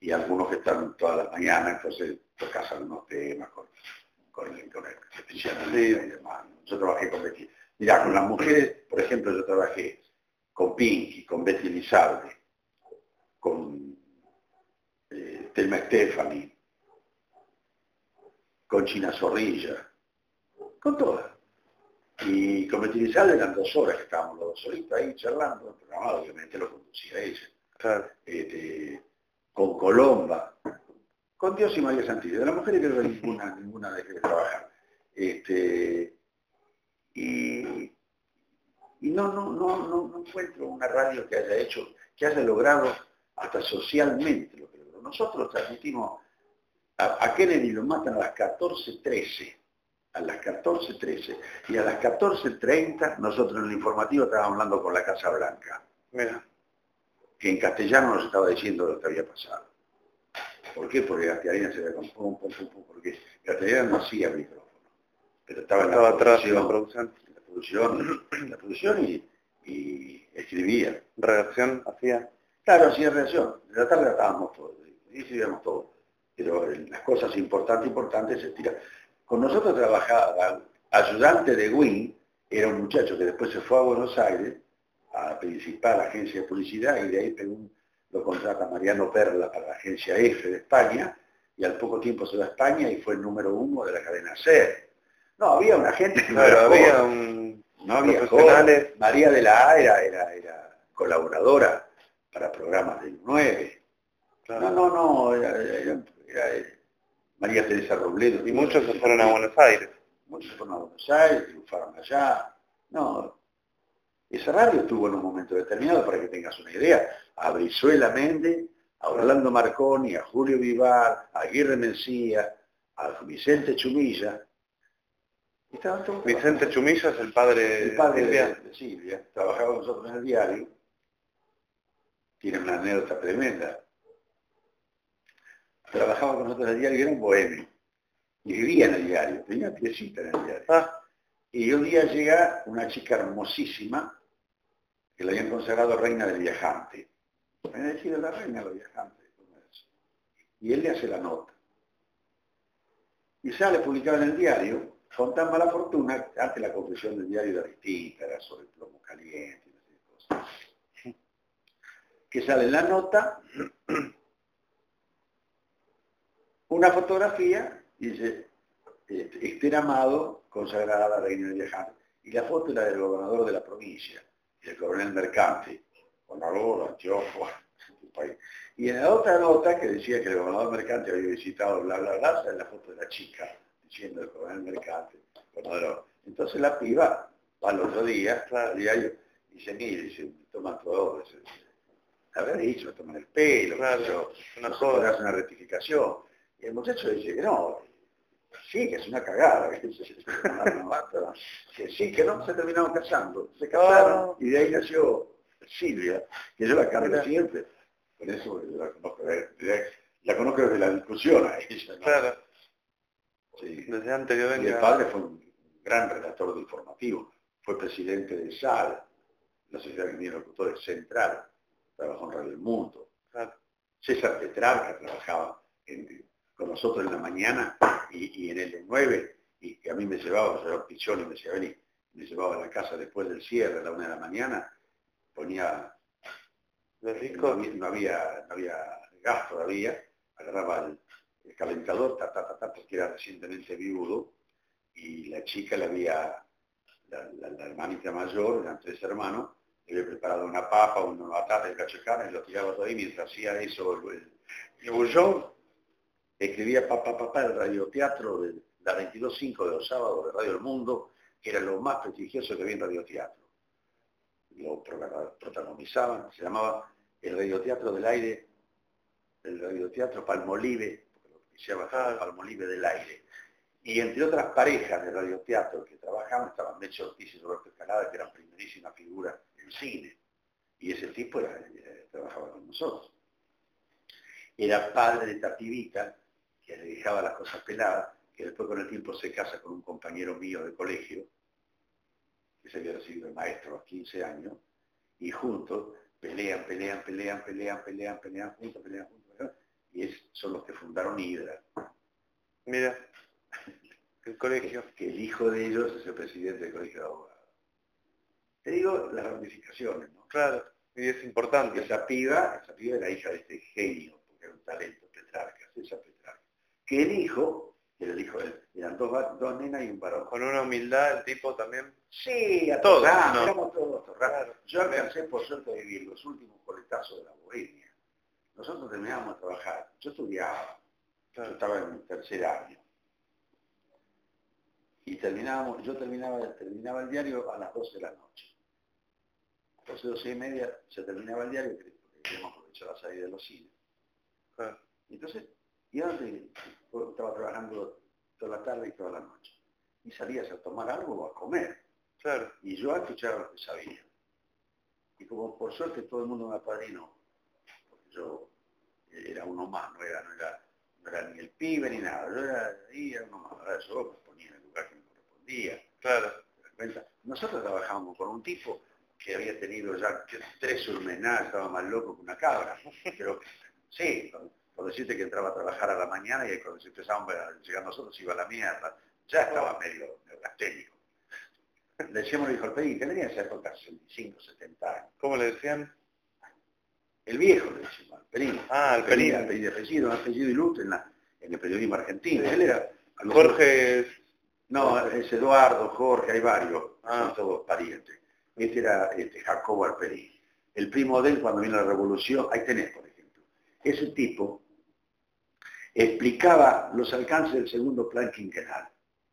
y algunos que están toda la mañana, entonces tocas algunos temas con, con el, con el y demás. Yo trabajé con Betty. Mirá, con las mujeres, por ejemplo, yo trabajé con Pinky, con Betty Lizardi, con eh, Telma Stephanie, con China Zorrilla, con todas. Y con Metilizal eran dos horas que estábamos los dos solitos ahí charlando, el programa obviamente lo conducía ella. Este, con Colomba, con Dios y María Santilla. De las mujeres que ninguna, ninguna de trabajar. Este, y, y no, no, no, no, encuentro una radio que haya hecho, que haya logrado hasta socialmente lo que logró. Nosotros transmitimos a, Kennedy lo matan a las 14.13, a las 14.13, y a las 14.30 nosotros en el informativo estábamos hablando con la Casa Blanca. Mira. Que en castellano nos estaba diciendo lo que había pasado. ¿Por qué? Porque Gastiarina se ve con porque Gastiarina no hacía micrófono, pero estaba, en la atrás en la producción. la producción, la producción y, escribía. ¿Redacción hacía? Claro, hacía redacción. De la tarde estábamos todos, y escribíamos todo pero las cosas importantes, importantes se tiran. Con nosotros trabajaba ayudante de Win, era un muchacho que después se fue a Buenos Aires, a la principal agencia de publicidad, y de ahí lo contrata Mariano Perla para la agencia F de España, y al poco tiempo se va a España y fue el número uno de la cadena SER. No, había una gente que no, había un... no había profesionales. María de la A era, era, colaboradora para programas del 9. No, no, no, era, María Teresa Robledo. Y muchos se fueron a Buenos Aires. Muchos se fueron a Buenos Aires, triunfaron allá. No, esa radio estuvo en un momento determinado, para que tengas una idea, a Brizuela Méndez, a Orlando Marconi, a Julio Vivar, a Aguirre Mencía, a Vicente Chumilla. Vicente Chumilla es el padre, el padre de, Silvia. Trabajaba con nosotros en el diario. Tiene una anécdota tremenda trabajaba con nosotros en el diario, era un bohemio. Y vivía en el diario, tenía piecita en el diario. Ah. Y un día llega una chica hermosísima, que la habían consagrado reina del viajante. Me decía la reina del viajante. Y él le hace la nota. Y sale publicado en el diario, con tan mala fortuna, antes la conclusión del diario era distinta, era sobre el plomo caliente y cosas. Que sale en la nota una fotografía, dice, este, Esther Amado, consagrada a la reina de viajar. Y la foto era del gobernador de la provincia, el coronel Mercante, con la gorra, anteojos, país. Y en la otra nota que decía que el gobernador mercante había visitado bla bla bla, en la foto de la chica, diciendo el gobernador mercante. Entonces la piba va al otro día, al diario, y dice, mire, dice, toma todo, dice, haber dicho, tomar el pelo, claro, una cosa, una rectificación. Y el muchacho dice que no, sí, que es una cagada, que sí, que no, se terminaron casando, se casaron y de ahí nació Silvia, que yo la cambio siempre. Por eso yo la conozco, la conozco desde la discusión a ella. Claro. Sí. Desde antes que venga. Y el padre fue un gran redactor de informativo, fue presidente de SAL, la Sociedad de Locutores Central, trabajó en Radio El Mundo. César Petrarca trabajaba con nosotros en la mañana y, en el de 9, y que a mí me llevaba, yo Pichón y me llevaba, me llevaba a la casa después del cierre a la una de la mañana, ponía, no, había, no había gas todavía, agarraba el, calentador, ta, ta, ta, porque era recientemente viudo, y la chica la había, la, la hermanita mayor, eran tres hermanos, le había preparado una papa, una batata, el cacho y lo tiraba todo ahí mientras hacía eso. El, yo escribía papá, papá, el radioteatro de la 22.5 de los sábados de Radio El Mundo, que era lo más prestigioso que había en radioteatro. Lo protagonizaban, se llamaba el radioteatro del aire, el radioteatro Palmolive, porque lo que se llama Palmolive del aire. Y entre otras parejas de radioteatro que trabajaban estaban Mecho Ortiz y Roberto Escalada, que eran primerísimas figuras cine. Y ese tipo eh, trabajaba con nosotros. Era padre de Tapivita, que le dejaba las cosas peladas, que después con el tiempo se casa con un compañero mío de colegio, que se había recibido el maestro a los 15 años, y juntos pelean, pelean, pelean, pelean, pelean, pelean juntos, pelean juntos, y es, son los que fundaron Hidra. Mira, el colegio. Que, el hijo de ellos es el presidente del colegio de abogados. Te digo las ramificaciones, ¿no? Claro, y es importante. Esa piba, esa piba era hija de este genio, porque era un talento, Petrarca, esa Petrarca. Que el hijo, era el hijo de él, eran dos, dos nenas y un varón. Con una humildad el tipo también. Sí, a todos, no. éramos todos Yo alcancé por suerte a vivir los últimos coletazos de la bohemia. Nosotros terminábamos de trabajar. Yo estudiaba, yo estaba en el tercer año y terminábamos, yo terminaba, terminaba el diario a las 12 de la noche. 12, 12 y media se terminaba el diario porque queríamos aprovechar la salida de los cines. Entonces, y antes estaba trabajando toda la tarde y toda la noche. Y salías a tomar algo o a comer. Claro. Y yo a escuchar lo que sabía. Y como por suerte todo el mundo me apadrinó, porque yo era uno más, no era, no era, no era ni el pibe ni nada, yo era era uno más, yo me ponía en el lugar que me correspondía. Claro. Nosotros trabajábamos con un tipo que había tenido ya tres surmenadas, estaba más loco que una cabra. Pero sí, por decirte que entraba a trabajar a la mañana y cuando se empezaban a llegar nosotros iba a la mierda, ya estaba medio técnico. Le decíamos al hijo que tenía esa época 65, 70 años. ¿Cómo le decían? El viejo le decíamos, el Pelín. Ah, el Pelín. El apellido, apellido, apellido ilustre en, en el periodismo argentino. Él era... Jorge... No, es Eduardo, Jorge, hay varios, ah. son todos parientes. Este era este, Jacobo Arperí. El primo de él cuando vino la revolución, ahí tenés, por ejemplo. Ese tipo explicaba los alcances del segundo plan quinquenal.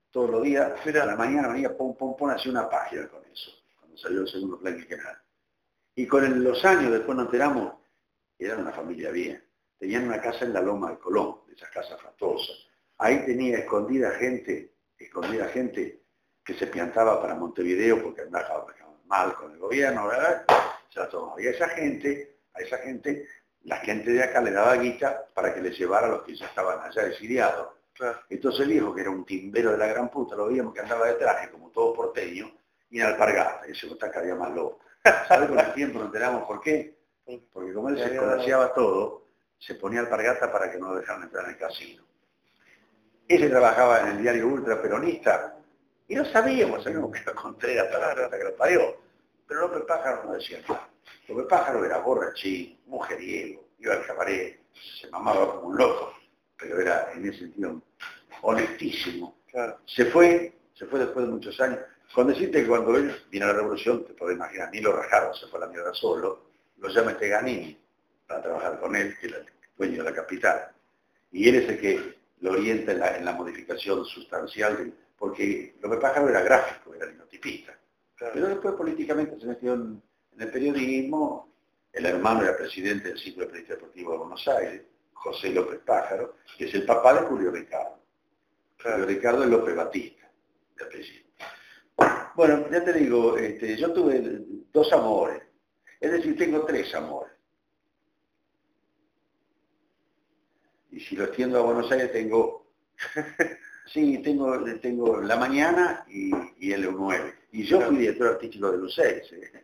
Todos los días, a la mañana venía, pum, pum, pum, hacía una página con eso, cuando salió el segundo plan quinquenal. Y con los años, después nos enteramos, eran una familia bien. Tenían una casa en la Loma del Colón, de esas casas fatosas. Ahí tenía escondida gente, escondida gente que se piantaba para Montevideo porque andaba mal con el gobierno, ¿verdad? Y a esa gente, a esa gente, la gente de acá le daba guita para que le llevara a los que ya estaban allá exiliados. Entonces el viejo, que era un timbero de la gran puta, lo veíamos que andaba de traje, como todo porteño, y en alpargata, y ese cada día más loco. ¿Sabes con el tiempo nos enteramos por qué? Porque como él se escolaseaba todo, se ponía alpargata para que no lo dejaran entrar en el casino. Ese trabajaba en el diario ultra peronista, y no sabíamos, sabíamos que era Contreras hasta que lo parió. Pero López Pájaro no decía nada. López Pájaro era borrachín, mujeriego, iba al cabaret, se mamaba como un loco, pero era en ese sentido honestísimo. Se fue, se fue después de muchos años. Con decirte que cuando vino la revolución, te podés imaginar, ni lo rajaron, se fue a la mierda solo, lo llama Teganini. para trabajar con él, que es el dueño de la capital. Y él es el que lo orienta en la, modificación sustancial, porque lo que Pájaro era gráfico, era linotipista. Pero después políticamente se metió en, el periodismo, el hermano era presidente del Ciclo de Periodista Deportivo de Buenos Aires, José López Pájaro, que es el papá de Julio Ricardo. Julio Ricardo es López Batista, de apellido. Bueno, ya te digo, este, yo tuve dos amores, es decir, tengo tres amores. Y si lo extiendo a Buenos Aires tengo, sí, tengo, tengo la mañana y, el 9. Y yo fui director artístico de los 6. ¿eh?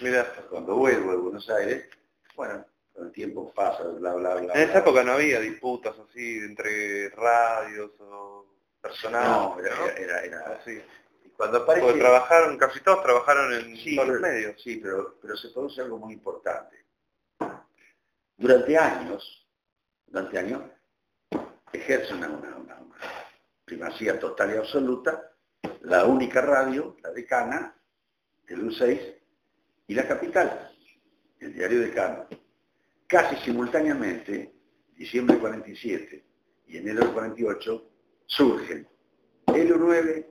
Mira, cuando vuelvo de Buenos Aires, bueno, con el tiempo pasa, bla, bla, bla. En esa época no había disputas así entre radios o personales. No, era, era, así. Cuando aparece... Porque trabajaron, casi todos trabajaron en todos los medios. Sí, pero, pero se produce algo muy importante. Durante años, durante años, ejerce una, una, primacía total y absoluta la única radio, la decana, el U6, y la capital, el diario decano. Casi simultáneamente, diciembre 47 y enero 48, surgen el U9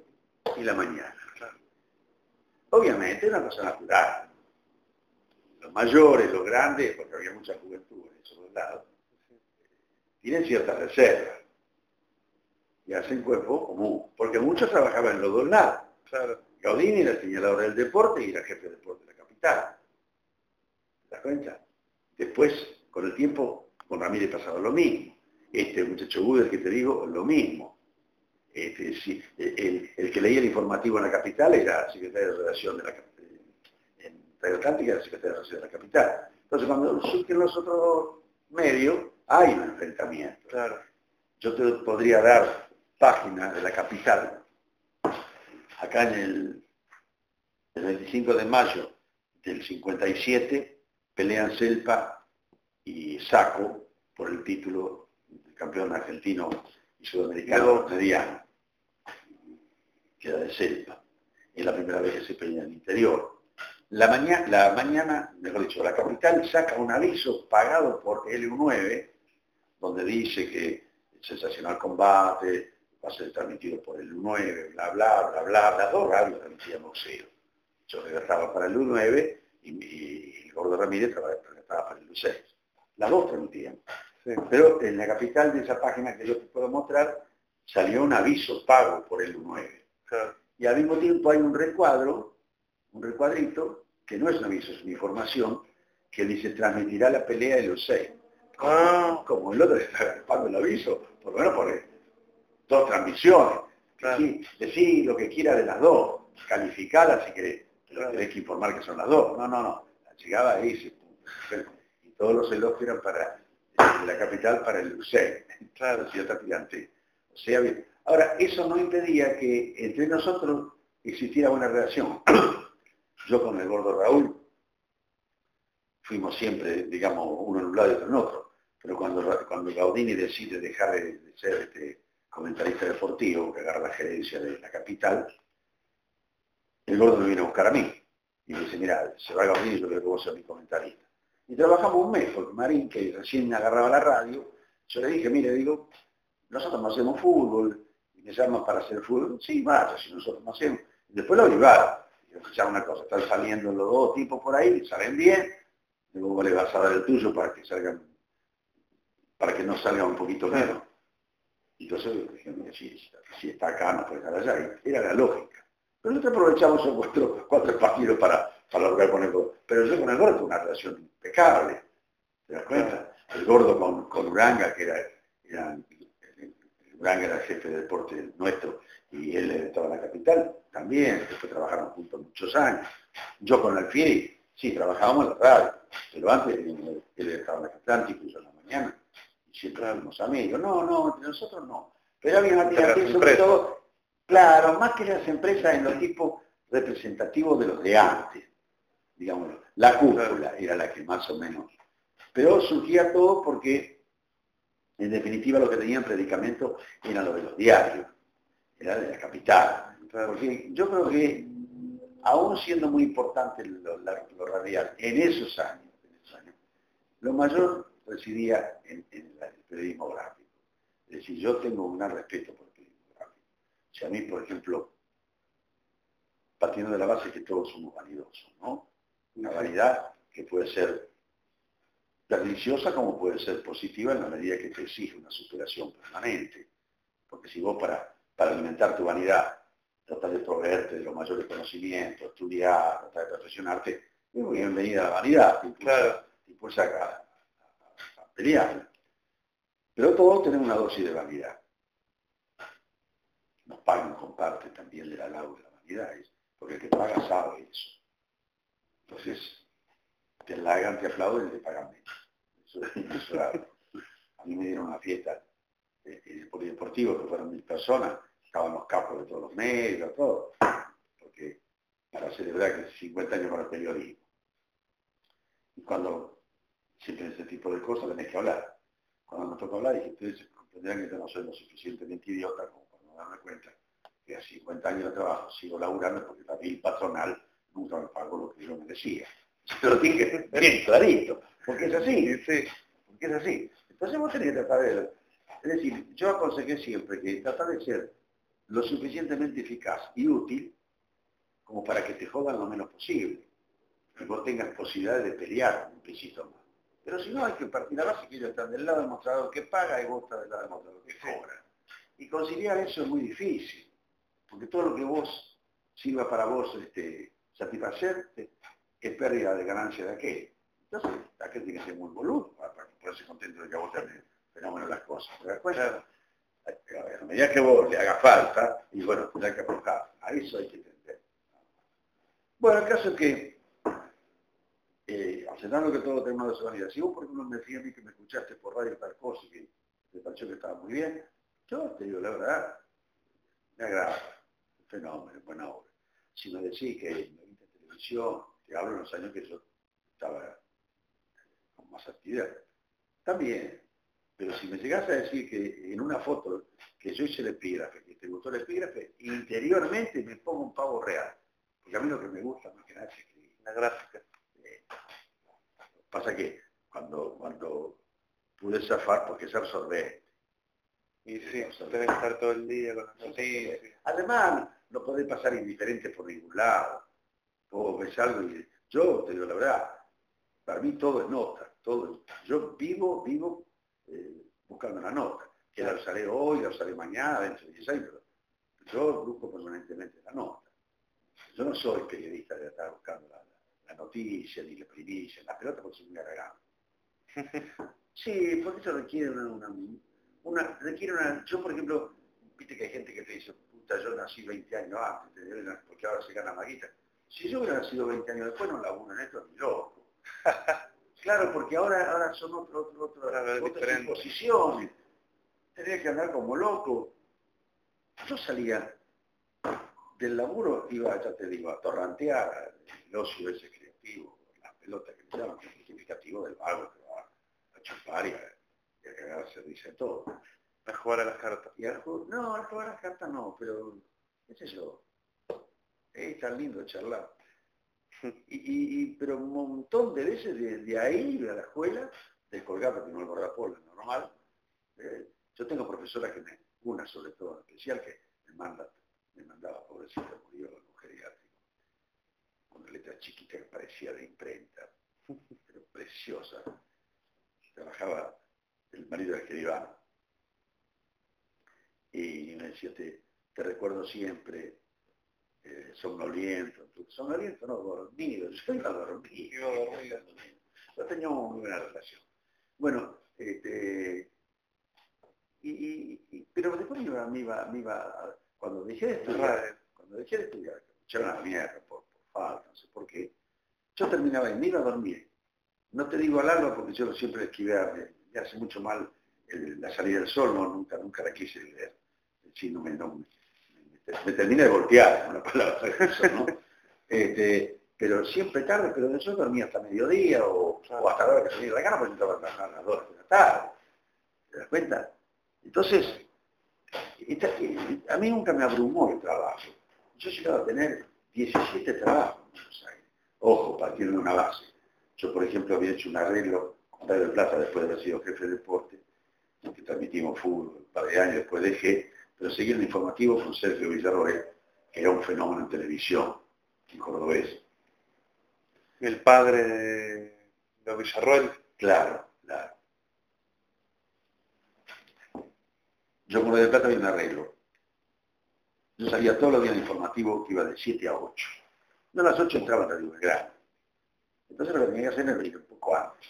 y la mañana. Obviamente es una cosa natural. Los mayores, los grandes, porque había mucha juventud en esos lados, tienen ciertas reservas y hacen cuerpo común, porque muchos trabajaban en los dos lados. Claro. Gaudini era el señalador del deporte y era jefe de deporte de la capital. ¿Te das cuenta? Después, con el tiempo, con Ramírez pasaba lo mismo. Este muchacho Buder que te digo, lo mismo. Este, el, que leía el informativo en la capital era secretario de redacción de la en Radio Atlántica era secretario de redacción de la capital. Entonces cuando surgen los otros medios, hay un enfrentamiento. Claro. Yo te podría dar páginas de la capital, acá en el, el 25 de mayo del 57, pelean Selpa y Saco por el título de campeón argentino y sudamericano mediano de selva. Es la primera vez que se pelea en el interior. La, mañana, la mañana, mejor dicho, la capital saca un aviso pagado por LU9, donde dice que sensacional combate va a ser transmitido por el U9, bla, bla, bla, bla. Las dos radios transmitían boxeo. Yo regresaba para el U9 y, el Gordo Ramírez regresaba para el U6. Las dos transmitían. Pero en la capital de esa página que yo te puedo mostrar, salió un aviso pago por el U9. Y al mismo tiempo hay un recuadro, un recuadrito, que no es un aviso, es una información, que dice transmitirá la pelea de los seis. Ah. Como el otro está agarrando el aviso, por lo menos por dos transmisiones. Decir lo que quiera de las dos, calificadas si querés, pero tenés que informar que son las dos. No, no, no. La llegada ahí y todos los elogios eran para eh, la capital para el UCE. Claro, está tirante. O sea, bien, Ahora, eso no impedía que entre nosotros existiera una relación. Yo con el gordo Raúl fuimos siempre, digamos, uno en un lado y otro en otro. Pero cuando, cuando Gaudini decide dejar de, ser este comentarista deportivo, que agarra la gerencia de la capital, el gordo me viene a buscar a mí. Y me dice, mira, se va Gaudini, yo creo que vos sos mi comentarista. Y trabajamos un mes, porque Marín, que recién agarraba la radio, yo le dije, mire, digo, nosotros no hacemos fútbol, me llaman para hacer fútbol, sí, vaya, si nosotros no hacemos. Después lo llevaron. Ya una cosa, están saliendo los dos tipos por ahí, salen bien, luego le vas a dar el tuyo para que salgan, para que no salga un poquito menos. Entonces dije, si, si, está acá, no puede estar allá. Era la lógica. Pero nosotros aprovechamos esos cuatro, cuatro partidos para, para lograr con el gordo. Pero yo con el gordo tuve una relación impecable. ¿Te das cuenta? El gordo con, con Uranga, que era, era Uranga era el jefe de deporte nuestro y él estaba en la capital también, después trabajaron juntos muchos años. Yo con Alfieri, sí, trabajábamos en la radio, pero antes él estaba en la capital, incluso en la mañana, y siempre éramos amigos. No, no, entre nosotros no. Pero había una tira sobre todo, claro, más que las empresas en los tipos representativos de los de antes, digamos, la cúpula era la que más o menos. Pero surgía todo porque en definitiva, lo que tenían predicamento era lo de los diarios, era de la capital. Porque yo creo que, aún siendo muy importante lo, radial, en esos años, Lo mayor residía en, el periodismo gráfico. Es decir, yo tengo un gran respeto por. Si a mí, por ejemplo, partiendo de la base que todos somos vanidosos, ¿no? Una vanidad que puede ser perniciosa como puede ser positiva en la medida que te exige una superación permanente. Porque si vos para, para alimentar tu vanidad tratas de proveerte de los mayores conocimientos, estudiar, tratar de perfeccionarte, bienvenida a la vanidad, te impulsa, a, pelear. Pero todos tenemos una dosis de vanidad. Nos pagan con parte también de la lauda de la vanidad, porque el que paga sabe eso. Entonces, te halagan, te aplauden y te pagan menos. Eso, a mí me dieron una fiesta en el polideportivo que fueron mil personas, estaban los capos de todos los medios, todo, porque para celebrar que 50 años para el periodismo. Y cuando siempre ese tipo de cosas tenés que hablar. Cuando me tocó hablar, dije, ustedes comprenderán que no soy lo suficientemente idiota darme cuenta que a 50 años de trabajo sigo laburando porque la el patronal nunca me pagó lo que yo merecía. Se lo dije bien clarito, porque es así, porque es así. Entonces vos tenés que tratar de... Es decir, yo aconsejé siempre que tratar de ser lo suficientemente eficaz y útil como para que te jodan lo menos posible. Que vos tengas posibilidad de pelear un pisito más. Pero si no, hay que partir la base que ellos están del lado del mostrador que paga y vos estás del lado del mostrador que cobra. Y conciliar eso es muy difícil, porque todo lo que vos sirva para vos este, satisfacerte es pérdida de ganancia de aquel. Entonces, aquel tiene que ser muy boludo para poderse contento de que a vos te fenómeno las cosas. ¿Te das cuenta? A medida que vos le haga falta, y bueno, tendrá que aflojar. A eso hay que entender. Bueno, el caso es que, eh, aceptando que todo tenga una vanidad, si vos por ejemplo me decías a mí que me escuchaste por radio tal cosa y que te pareció que estaba muy bien, yo te digo la verdad, me agrada, fenómeno, buena obra. Si me decís que me viste televisión, te hablo en los años que yo estaba con más actividad, también, pero si me llegas a decir que en una foto que yo hice el epígrafe, que te gustó el epígrafe, interiormente me pongo un pavo real. Porque a mí lo que me gusta más que nada es escribir. La gráfica. Eh, pasa que cuando, cuando pude zafar, porque se absorbente. Y sí, debe estar todo el día con las noticias. Además, no podés pasar indiferente por ningún lado. Vos ves algo y yo te digo la verdad, para mí todo es nota. Todo, yo vivo, vivo eh, buscando la nota, que la usaré hoy, la usaré mañana, dentro de 10 años, yo busco permanentemente la nota. Yo no soy periodista de estar buscando la, noticia, ni la primicia, la pelota porque soy muy. Sí, porque eso requiere una, una, requiere una, yo por ejemplo, viste que hay gente que te dice, puta, yo nací 20 años antes, porque ahora se gana maguita. Si yo hubiera nacido 20 años después, no laburo en esto ni loco. Claro, porque ahora, ahora son otro, otro, otro, otras disposiciones. Tenía que andar como loco. Yo salía del laburo, iba, ya te digo, a torrantear el ocio ese creativo, las pelotas que me llaman, es significativo del vago que va a chupar y a, a cagarse, dice todo. A jugar a las cartas. Y a, no, a jugar a las cartas no, pero, qué sé yo. Es tan lindo charlar. Y, pero un montón de veces de, ahí a la escuela, de colgar, porque no el guardapolvo es normal. Eh, yo tengo profesoras que me, una sobre todo especial, que me manda, me mandaba, pobrecita, murió la mujer con una letra chiquita que parecía de imprenta, pero preciosa. Trabajaba el marido de escribano. Y me decía, te, te recuerdo siempre, eh, somnoliento, somnoliento no, dormido, yo iba dormido, dormido. No teníamos muy buena relación. Bueno, este, y, pero después me iba, me iba, me iba, cuando dejé de estudiar, cuando dejé de estudiar, echaron a la mierda por, por, falta, no sé por qué, yo terminaba y me iba a dormir. No te digo al alba porque yo siempre esquivé, me, hace mucho mal la salida del sol, no, nunca, nunca la quise. Sí, no me, no, me termina de voltear, una palabra eso, ¿no? Este, pero siempre tarde, pero yo dormía hasta mediodía o, hasta la hora que salía de la cama, porque yo estaba a las 2 de la tarde. ¿Te das cuenta? Entonces, a mí nunca me abrumó el trabajo. Yo he llegado a tener 17 trabajos en Ojo, partiendo de una base. Yo, por ejemplo, había hecho un arreglo Radio del Plata después de haber sido jefe de deporte, que transmitimos fútbol un par de años, después dejé, pero seguí el informativo con Sergio Villarroel, que era un fenómeno en televisión, en cordobés. ¿El padre de Villarroel? Claro, claro. Yo con Radio del Plata había un arreglo. Yo salía todos los días en informativo que iba de 7 a 8. No a las 8 entraba Radio Belgrano. Entonces lo que tenía que hacer era venir un poco antes.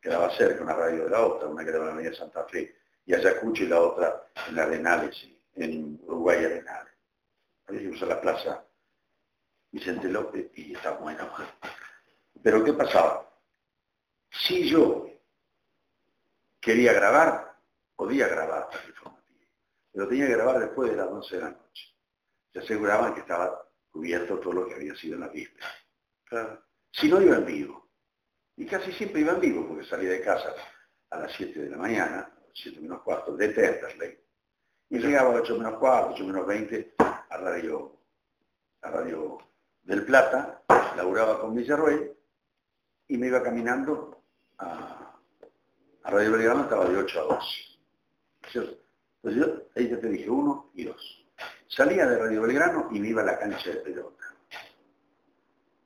Quedaba cerca una radio de la otra, una que era en la Avenida Santa Fe, y Ayacucho y la otra en Arenales, en Uruguay Arenales. Que usar la plaza Vicente López y estaba muy enojado. Pero ¿qué pasaba? Si yo quería grabar, podía grabar para el informativo, pero tenía que grabar después de las 11 de la noche. Se aseguraban que estaba cubierto todo lo que había sido en la víspera. Si no iba en vivo, y casi siempre iba en vivo, porque salía de casa a las 7 de la mañana, 7 menos cuarto, de Terterley, y llegaba a 8 menos cuarto, 8 menos 20 a Radio, a Radio del Plata, laburaba con Villarroel, y me iba caminando a, Radio Belgrano, estaba de 8 a 12. Entonces yo, ahí ya te dije uno y dos. Salía de Radio Belgrano y me iba a la cancha de pelota.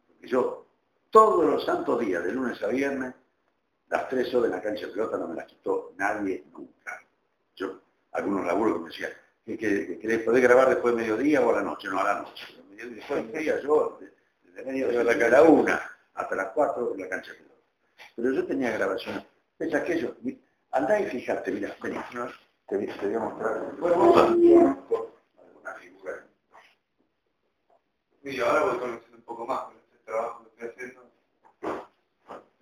Porque yo, todos los santos días, de lunes a viernes, las tres horas en la cancha de pelota no me las quitó nadie nunca. Yo, algunos laburos que me decían, que, que, querés poder grabar después de mediodía o a la noche, no a la noche. Después de mediodía yo, desde mediodía a la una hasta las cuatro en la cancha de pelota. Pero yo tenía grabaciones. Es aquello, andá y fijate, mira, vení, te, voy a mostrar. Bueno, alguna figura. Y ahora voy conociendo un poco más con este trabajo que estoy haciendo.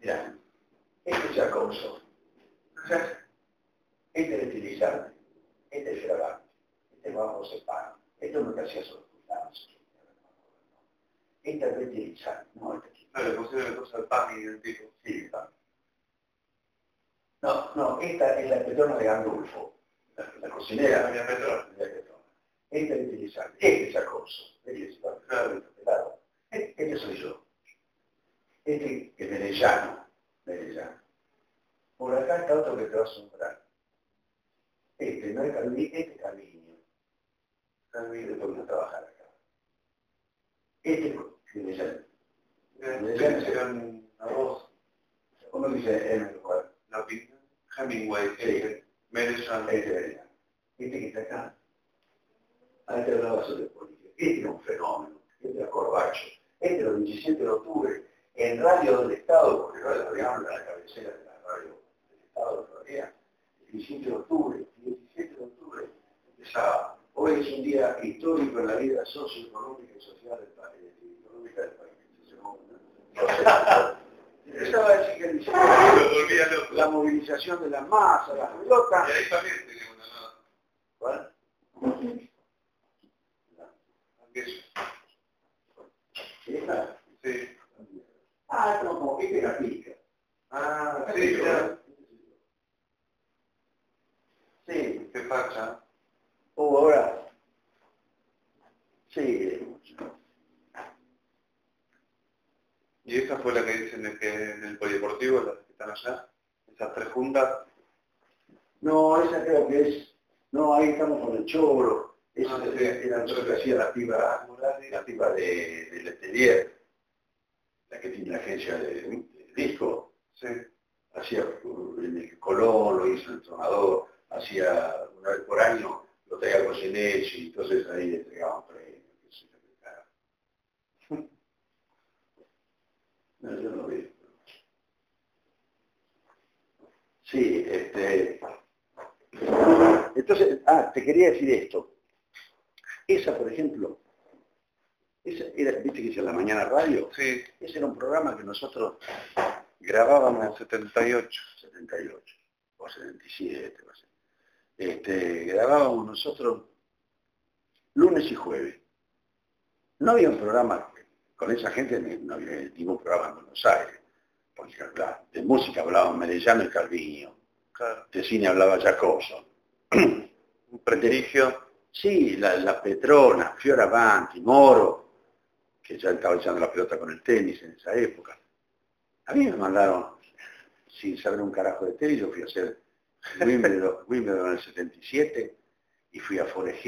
Mira, este es Jacoso. Este es utilizante, este es grabante, este vamos a pan, esto es lo que hacía sobre Este es utilizante, no, este no, le pusieron cosa al pan y el tipo. Sí, pan. No, no, esta es la petrona de Gandulfo, la, la cocinera. La petrona. Esta es utilizante, este es Jacoso, este es interpretado. Este soy yo. Este es Merellano, Merellano. Por acá está otro que te va a asombrar. Este no es Calviño, este es Calviño. Calviño después de trabajar acá. Este es Merellano. Mencionan a vos. Uno dice en el cual. La pinta. Hemingway, Sí. Merellano. Este Este que está acá. Antes hablaba sobre política. Este era un fenómeno. Este era Corbacho. Este era el 17 de octubre. En Radio del Estado, porque Radio Adrián era la cabecera de la radio del Estado todavía. El 17 de octubre. El 17 de octubre empezaba. Hoy es un día histórico en la vida socioeconómica y social del país. Económica del país. Empezaba a decir que la movilización de las masas, las pelotas. Y ahí también tenemos una... ¿Cuál? ¿Esta? Sí. Ah, no, como que era pica. Ah, sí, ya. Sí. ¿Qué pasa? O ahora. Sí. ¿Y esa fue la que dicen que en el polideportivo, las que están allá? ¿Esas tres juntas? No, esa creo que es. No, ahí estamos con el choro. Esa Ah, era, sí. era lo que hacía la piba, la piba de, de Letelier, la que tiene la agencia de, disco. Sí. Hacía en el Colón, lo hizo el tronador, hacía una vez por año, lo traía con y entonces ahí le entregaban premios. qué sé yo. No, yo no veo. Sí, este. Entonces, ah, te quería decir esto. Esa, por ejemplo, esa era, viste que en la mañana radio, Sí, ese era un programa que nosotros en grabábamos el 78. 78 o 77, o así. Este, grabábamos nosotros lunes y jueves. No había un programa, con esa gente no había ningún programa en Buenos Aires, porque habla- de música hablaban Merellano y Calviño, Claro. de cine hablaba Jacoso. Un prestigio. Sí, la, la Petrona, Fioravanti, Moro, que ya estaba echando la pelota con el tenis en esa época. A mí me mandaron, sin saber un carajo de tenis, yo fui a hacer Wimbledon, Wimbledon en el 77 y fui a Forest